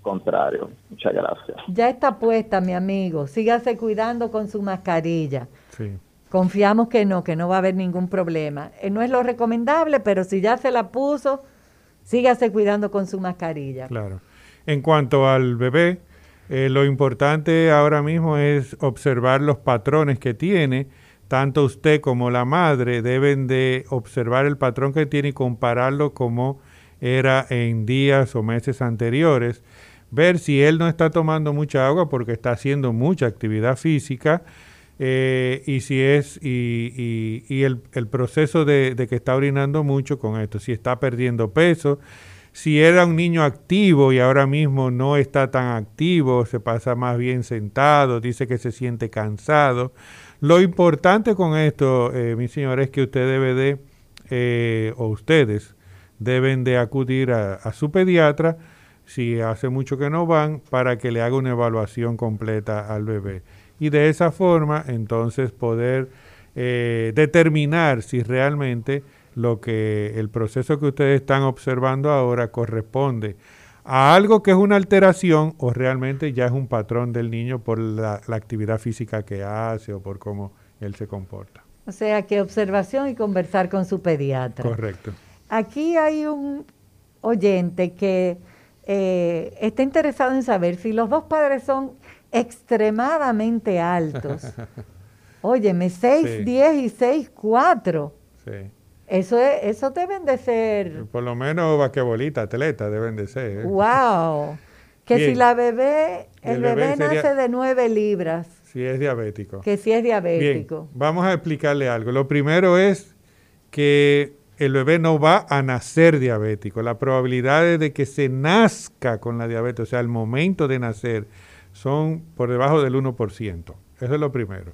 contrario. Muchas gracias. Ya está puesta, mi amigo. Sígase cuidando con su mascarilla. Sí. Confiamos que no, que no va a haber ningún problema. Eh, no es lo recomendable, pero si ya se la puso, sígase cuidando con su mascarilla. Claro. En cuanto al bebé, eh, lo importante ahora mismo es observar los patrones que tiene. Tanto usted como la madre deben de observar el patrón que tiene y compararlo como era en días o meses anteriores. Ver si él no está tomando mucha agua porque está haciendo mucha actividad física eh, y si es y, y, el, el, proceso de, de que está orinando mucho con esto, si está perdiendo peso, si era un niño activo y ahora mismo no está tan activo, se pasa más bien sentado, dice que se siente cansado. Lo importante con esto, eh, mi señor, es que usted debe de, eh, o ustedes deben de acudir a, su pediatra, si hace mucho que no van, para que le haga una evaluación completa al bebé. Y de esa forma, entonces, poder eh, determinar si realmente lo que el proceso que ustedes están observando ahora corresponde a algo que es una alteración o realmente ya es un patrón del niño por la, la, actividad física que hace o por cómo él se comporta. O sea, que observación y conversar con su pediatra. Correcto. Aquí hay un oyente que eh, está interesado en saber si los dos padres son extremadamente altos. Óyeme, 6, sí. 10 y 6, 4. Sí. Eso, es, eso deben de ser... Por lo menos basquetbolista, atleta deben de ser. ¿eh? ¡Wow! Que Bien. si la bebé, el, el bebé, bebé sería, nace de 9 libras. Si es diabético. Que si es diabético. Bien. Vamos a explicarle algo. Lo primero es que el bebé no va a nacer diabético. La probabilidad de que se nazca con la diabetes, o sea, al momento de nacer, son por debajo del 1%. Eso es lo primero.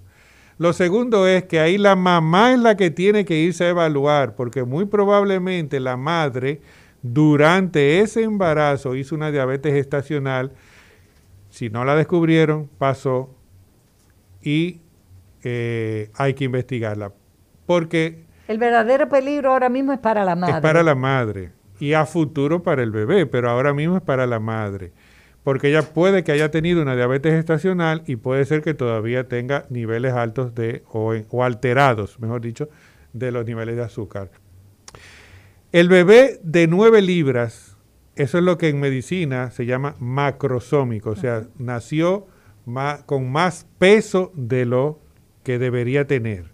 Lo segundo es que ahí la mamá es la que tiene que irse a evaluar, porque muy probablemente la madre durante ese embarazo hizo una diabetes gestacional, si no la descubrieron, pasó y eh, hay que investigarla. Porque... El verdadero peligro ahora mismo es para la madre. Es para la madre y a futuro para el bebé, pero ahora mismo es para la madre porque ella puede que haya tenido una diabetes gestacional y puede ser que todavía tenga niveles altos de, o, o, alterados, mejor dicho, de los niveles de azúcar. El bebé de 9 libras, eso es lo que en medicina se llama macrosómico, o sea, nació más, con más peso de lo que debería tener.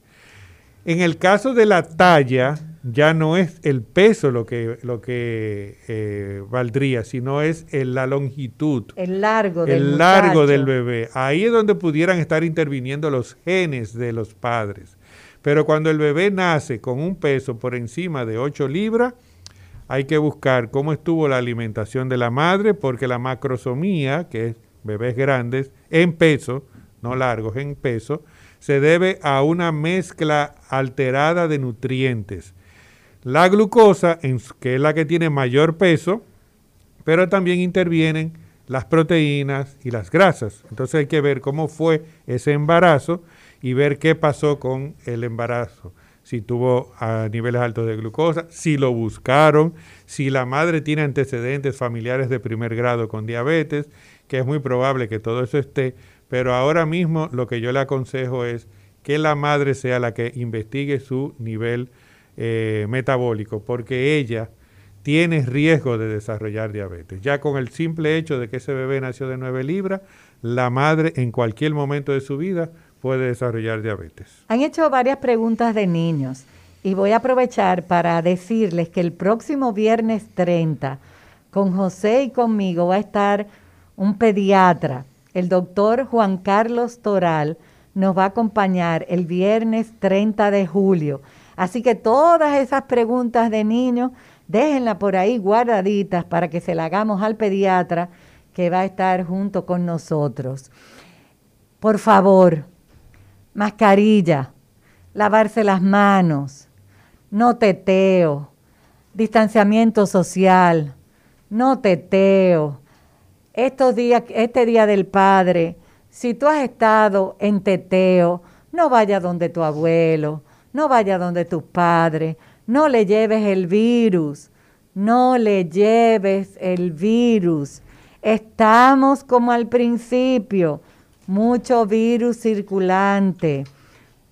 En el caso de la talla, ya no es el peso lo que, lo que eh, valdría, sino es el, la longitud. El largo del El largo del bebé. Ahí es donde pudieran estar interviniendo los genes de los padres. Pero cuando el bebé nace con un peso por encima de 8 libras, hay que buscar cómo estuvo la alimentación de la madre, porque la macrosomía, que es bebés grandes, en peso, no largos, en peso, se debe a una mezcla alterada de nutrientes la glucosa, que es la que tiene mayor peso, pero también intervienen las proteínas y las grasas. Entonces hay que ver cómo fue ese embarazo y ver qué pasó con el embarazo. Si tuvo a niveles altos de glucosa, si lo buscaron, si la madre tiene antecedentes familiares de primer grado con diabetes, que es muy probable que todo eso esté, pero ahora mismo lo que yo le aconsejo es que la madre sea la que investigue su nivel eh, metabólico, porque ella tiene riesgo de desarrollar diabetes. Ya con el simple hecho de que ese bebé nació de 9 libras, la madre en cualquier momento de su vida puede desarrollar diabetes. Han hecho varias preguntas de niños y voy a aprovechar para decirles que el próximo viernes 30 con José y conmigo va a estar un pediatra, el doctor Juan Carlos Toral, nos va a acompañar el viernes 30 de julio Así que todas esas preguntas de niños, déjenlas por ahí guardaditas para que se las hagamos al pediatra que va a estar junto con nosotros. Por favor, mascarilla, lavarse las manos, no teteo, distanciamiento social, no teteo, estos días, este día del Padre, si tú has estado en teteo, no vayas donde tu abuelo, no vayas donde tus padres, no le lleves el virus, no le lleves el virus. Estamos como al principio, mucho virus circulante,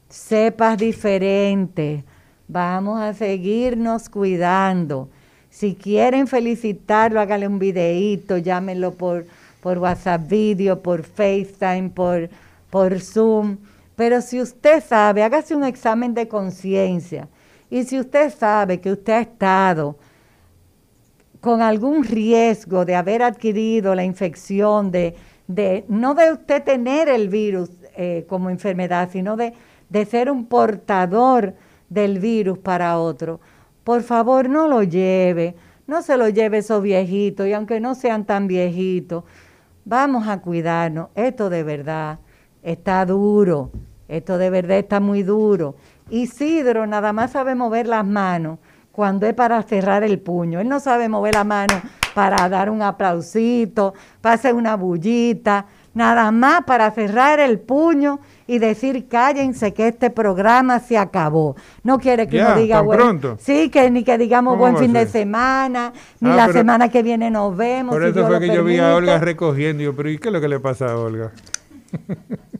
cepas diferentes. Vamos a seguirnos cuidando. Si quieren felicitarlo, hágale un videíto, llámenlo por, por WhatsApp video, por FaceTime, por, por Zoom. Pero si usted sabe, hágase un examen de conciencia. Y si usted sabe que usted ha estado con algún riesgo de haber adquirido la infección, de, de no de usted tener el virus eh, como enfermedad, sino de, de ser un portador del virus para otro, por favor no lo lleve, no se lo lleve esos viejitos, y aunque no sean tan viejitos, vamos a cuidarnos. Esto de verdad está duro, esto de verdad está muy duro. Isidro nada más sabe mover las manos cuando es para cerrar el puño. Él no sabe mover la mano para dar un aplausito, para hacer una bullita, nada más para cerrar el puño y decir cállense que este programa se acabó. No quiere que Ya, uno diga bueno, pronto. sí, que ni que digamos ¿Cómo buen fin de semana, ni Ah, la pero- semana que viene nos vemos. Por si eso fue que yo vi a. Olga recogiendo. y yo, pero ¿y qué es lo que le pasa a Olga?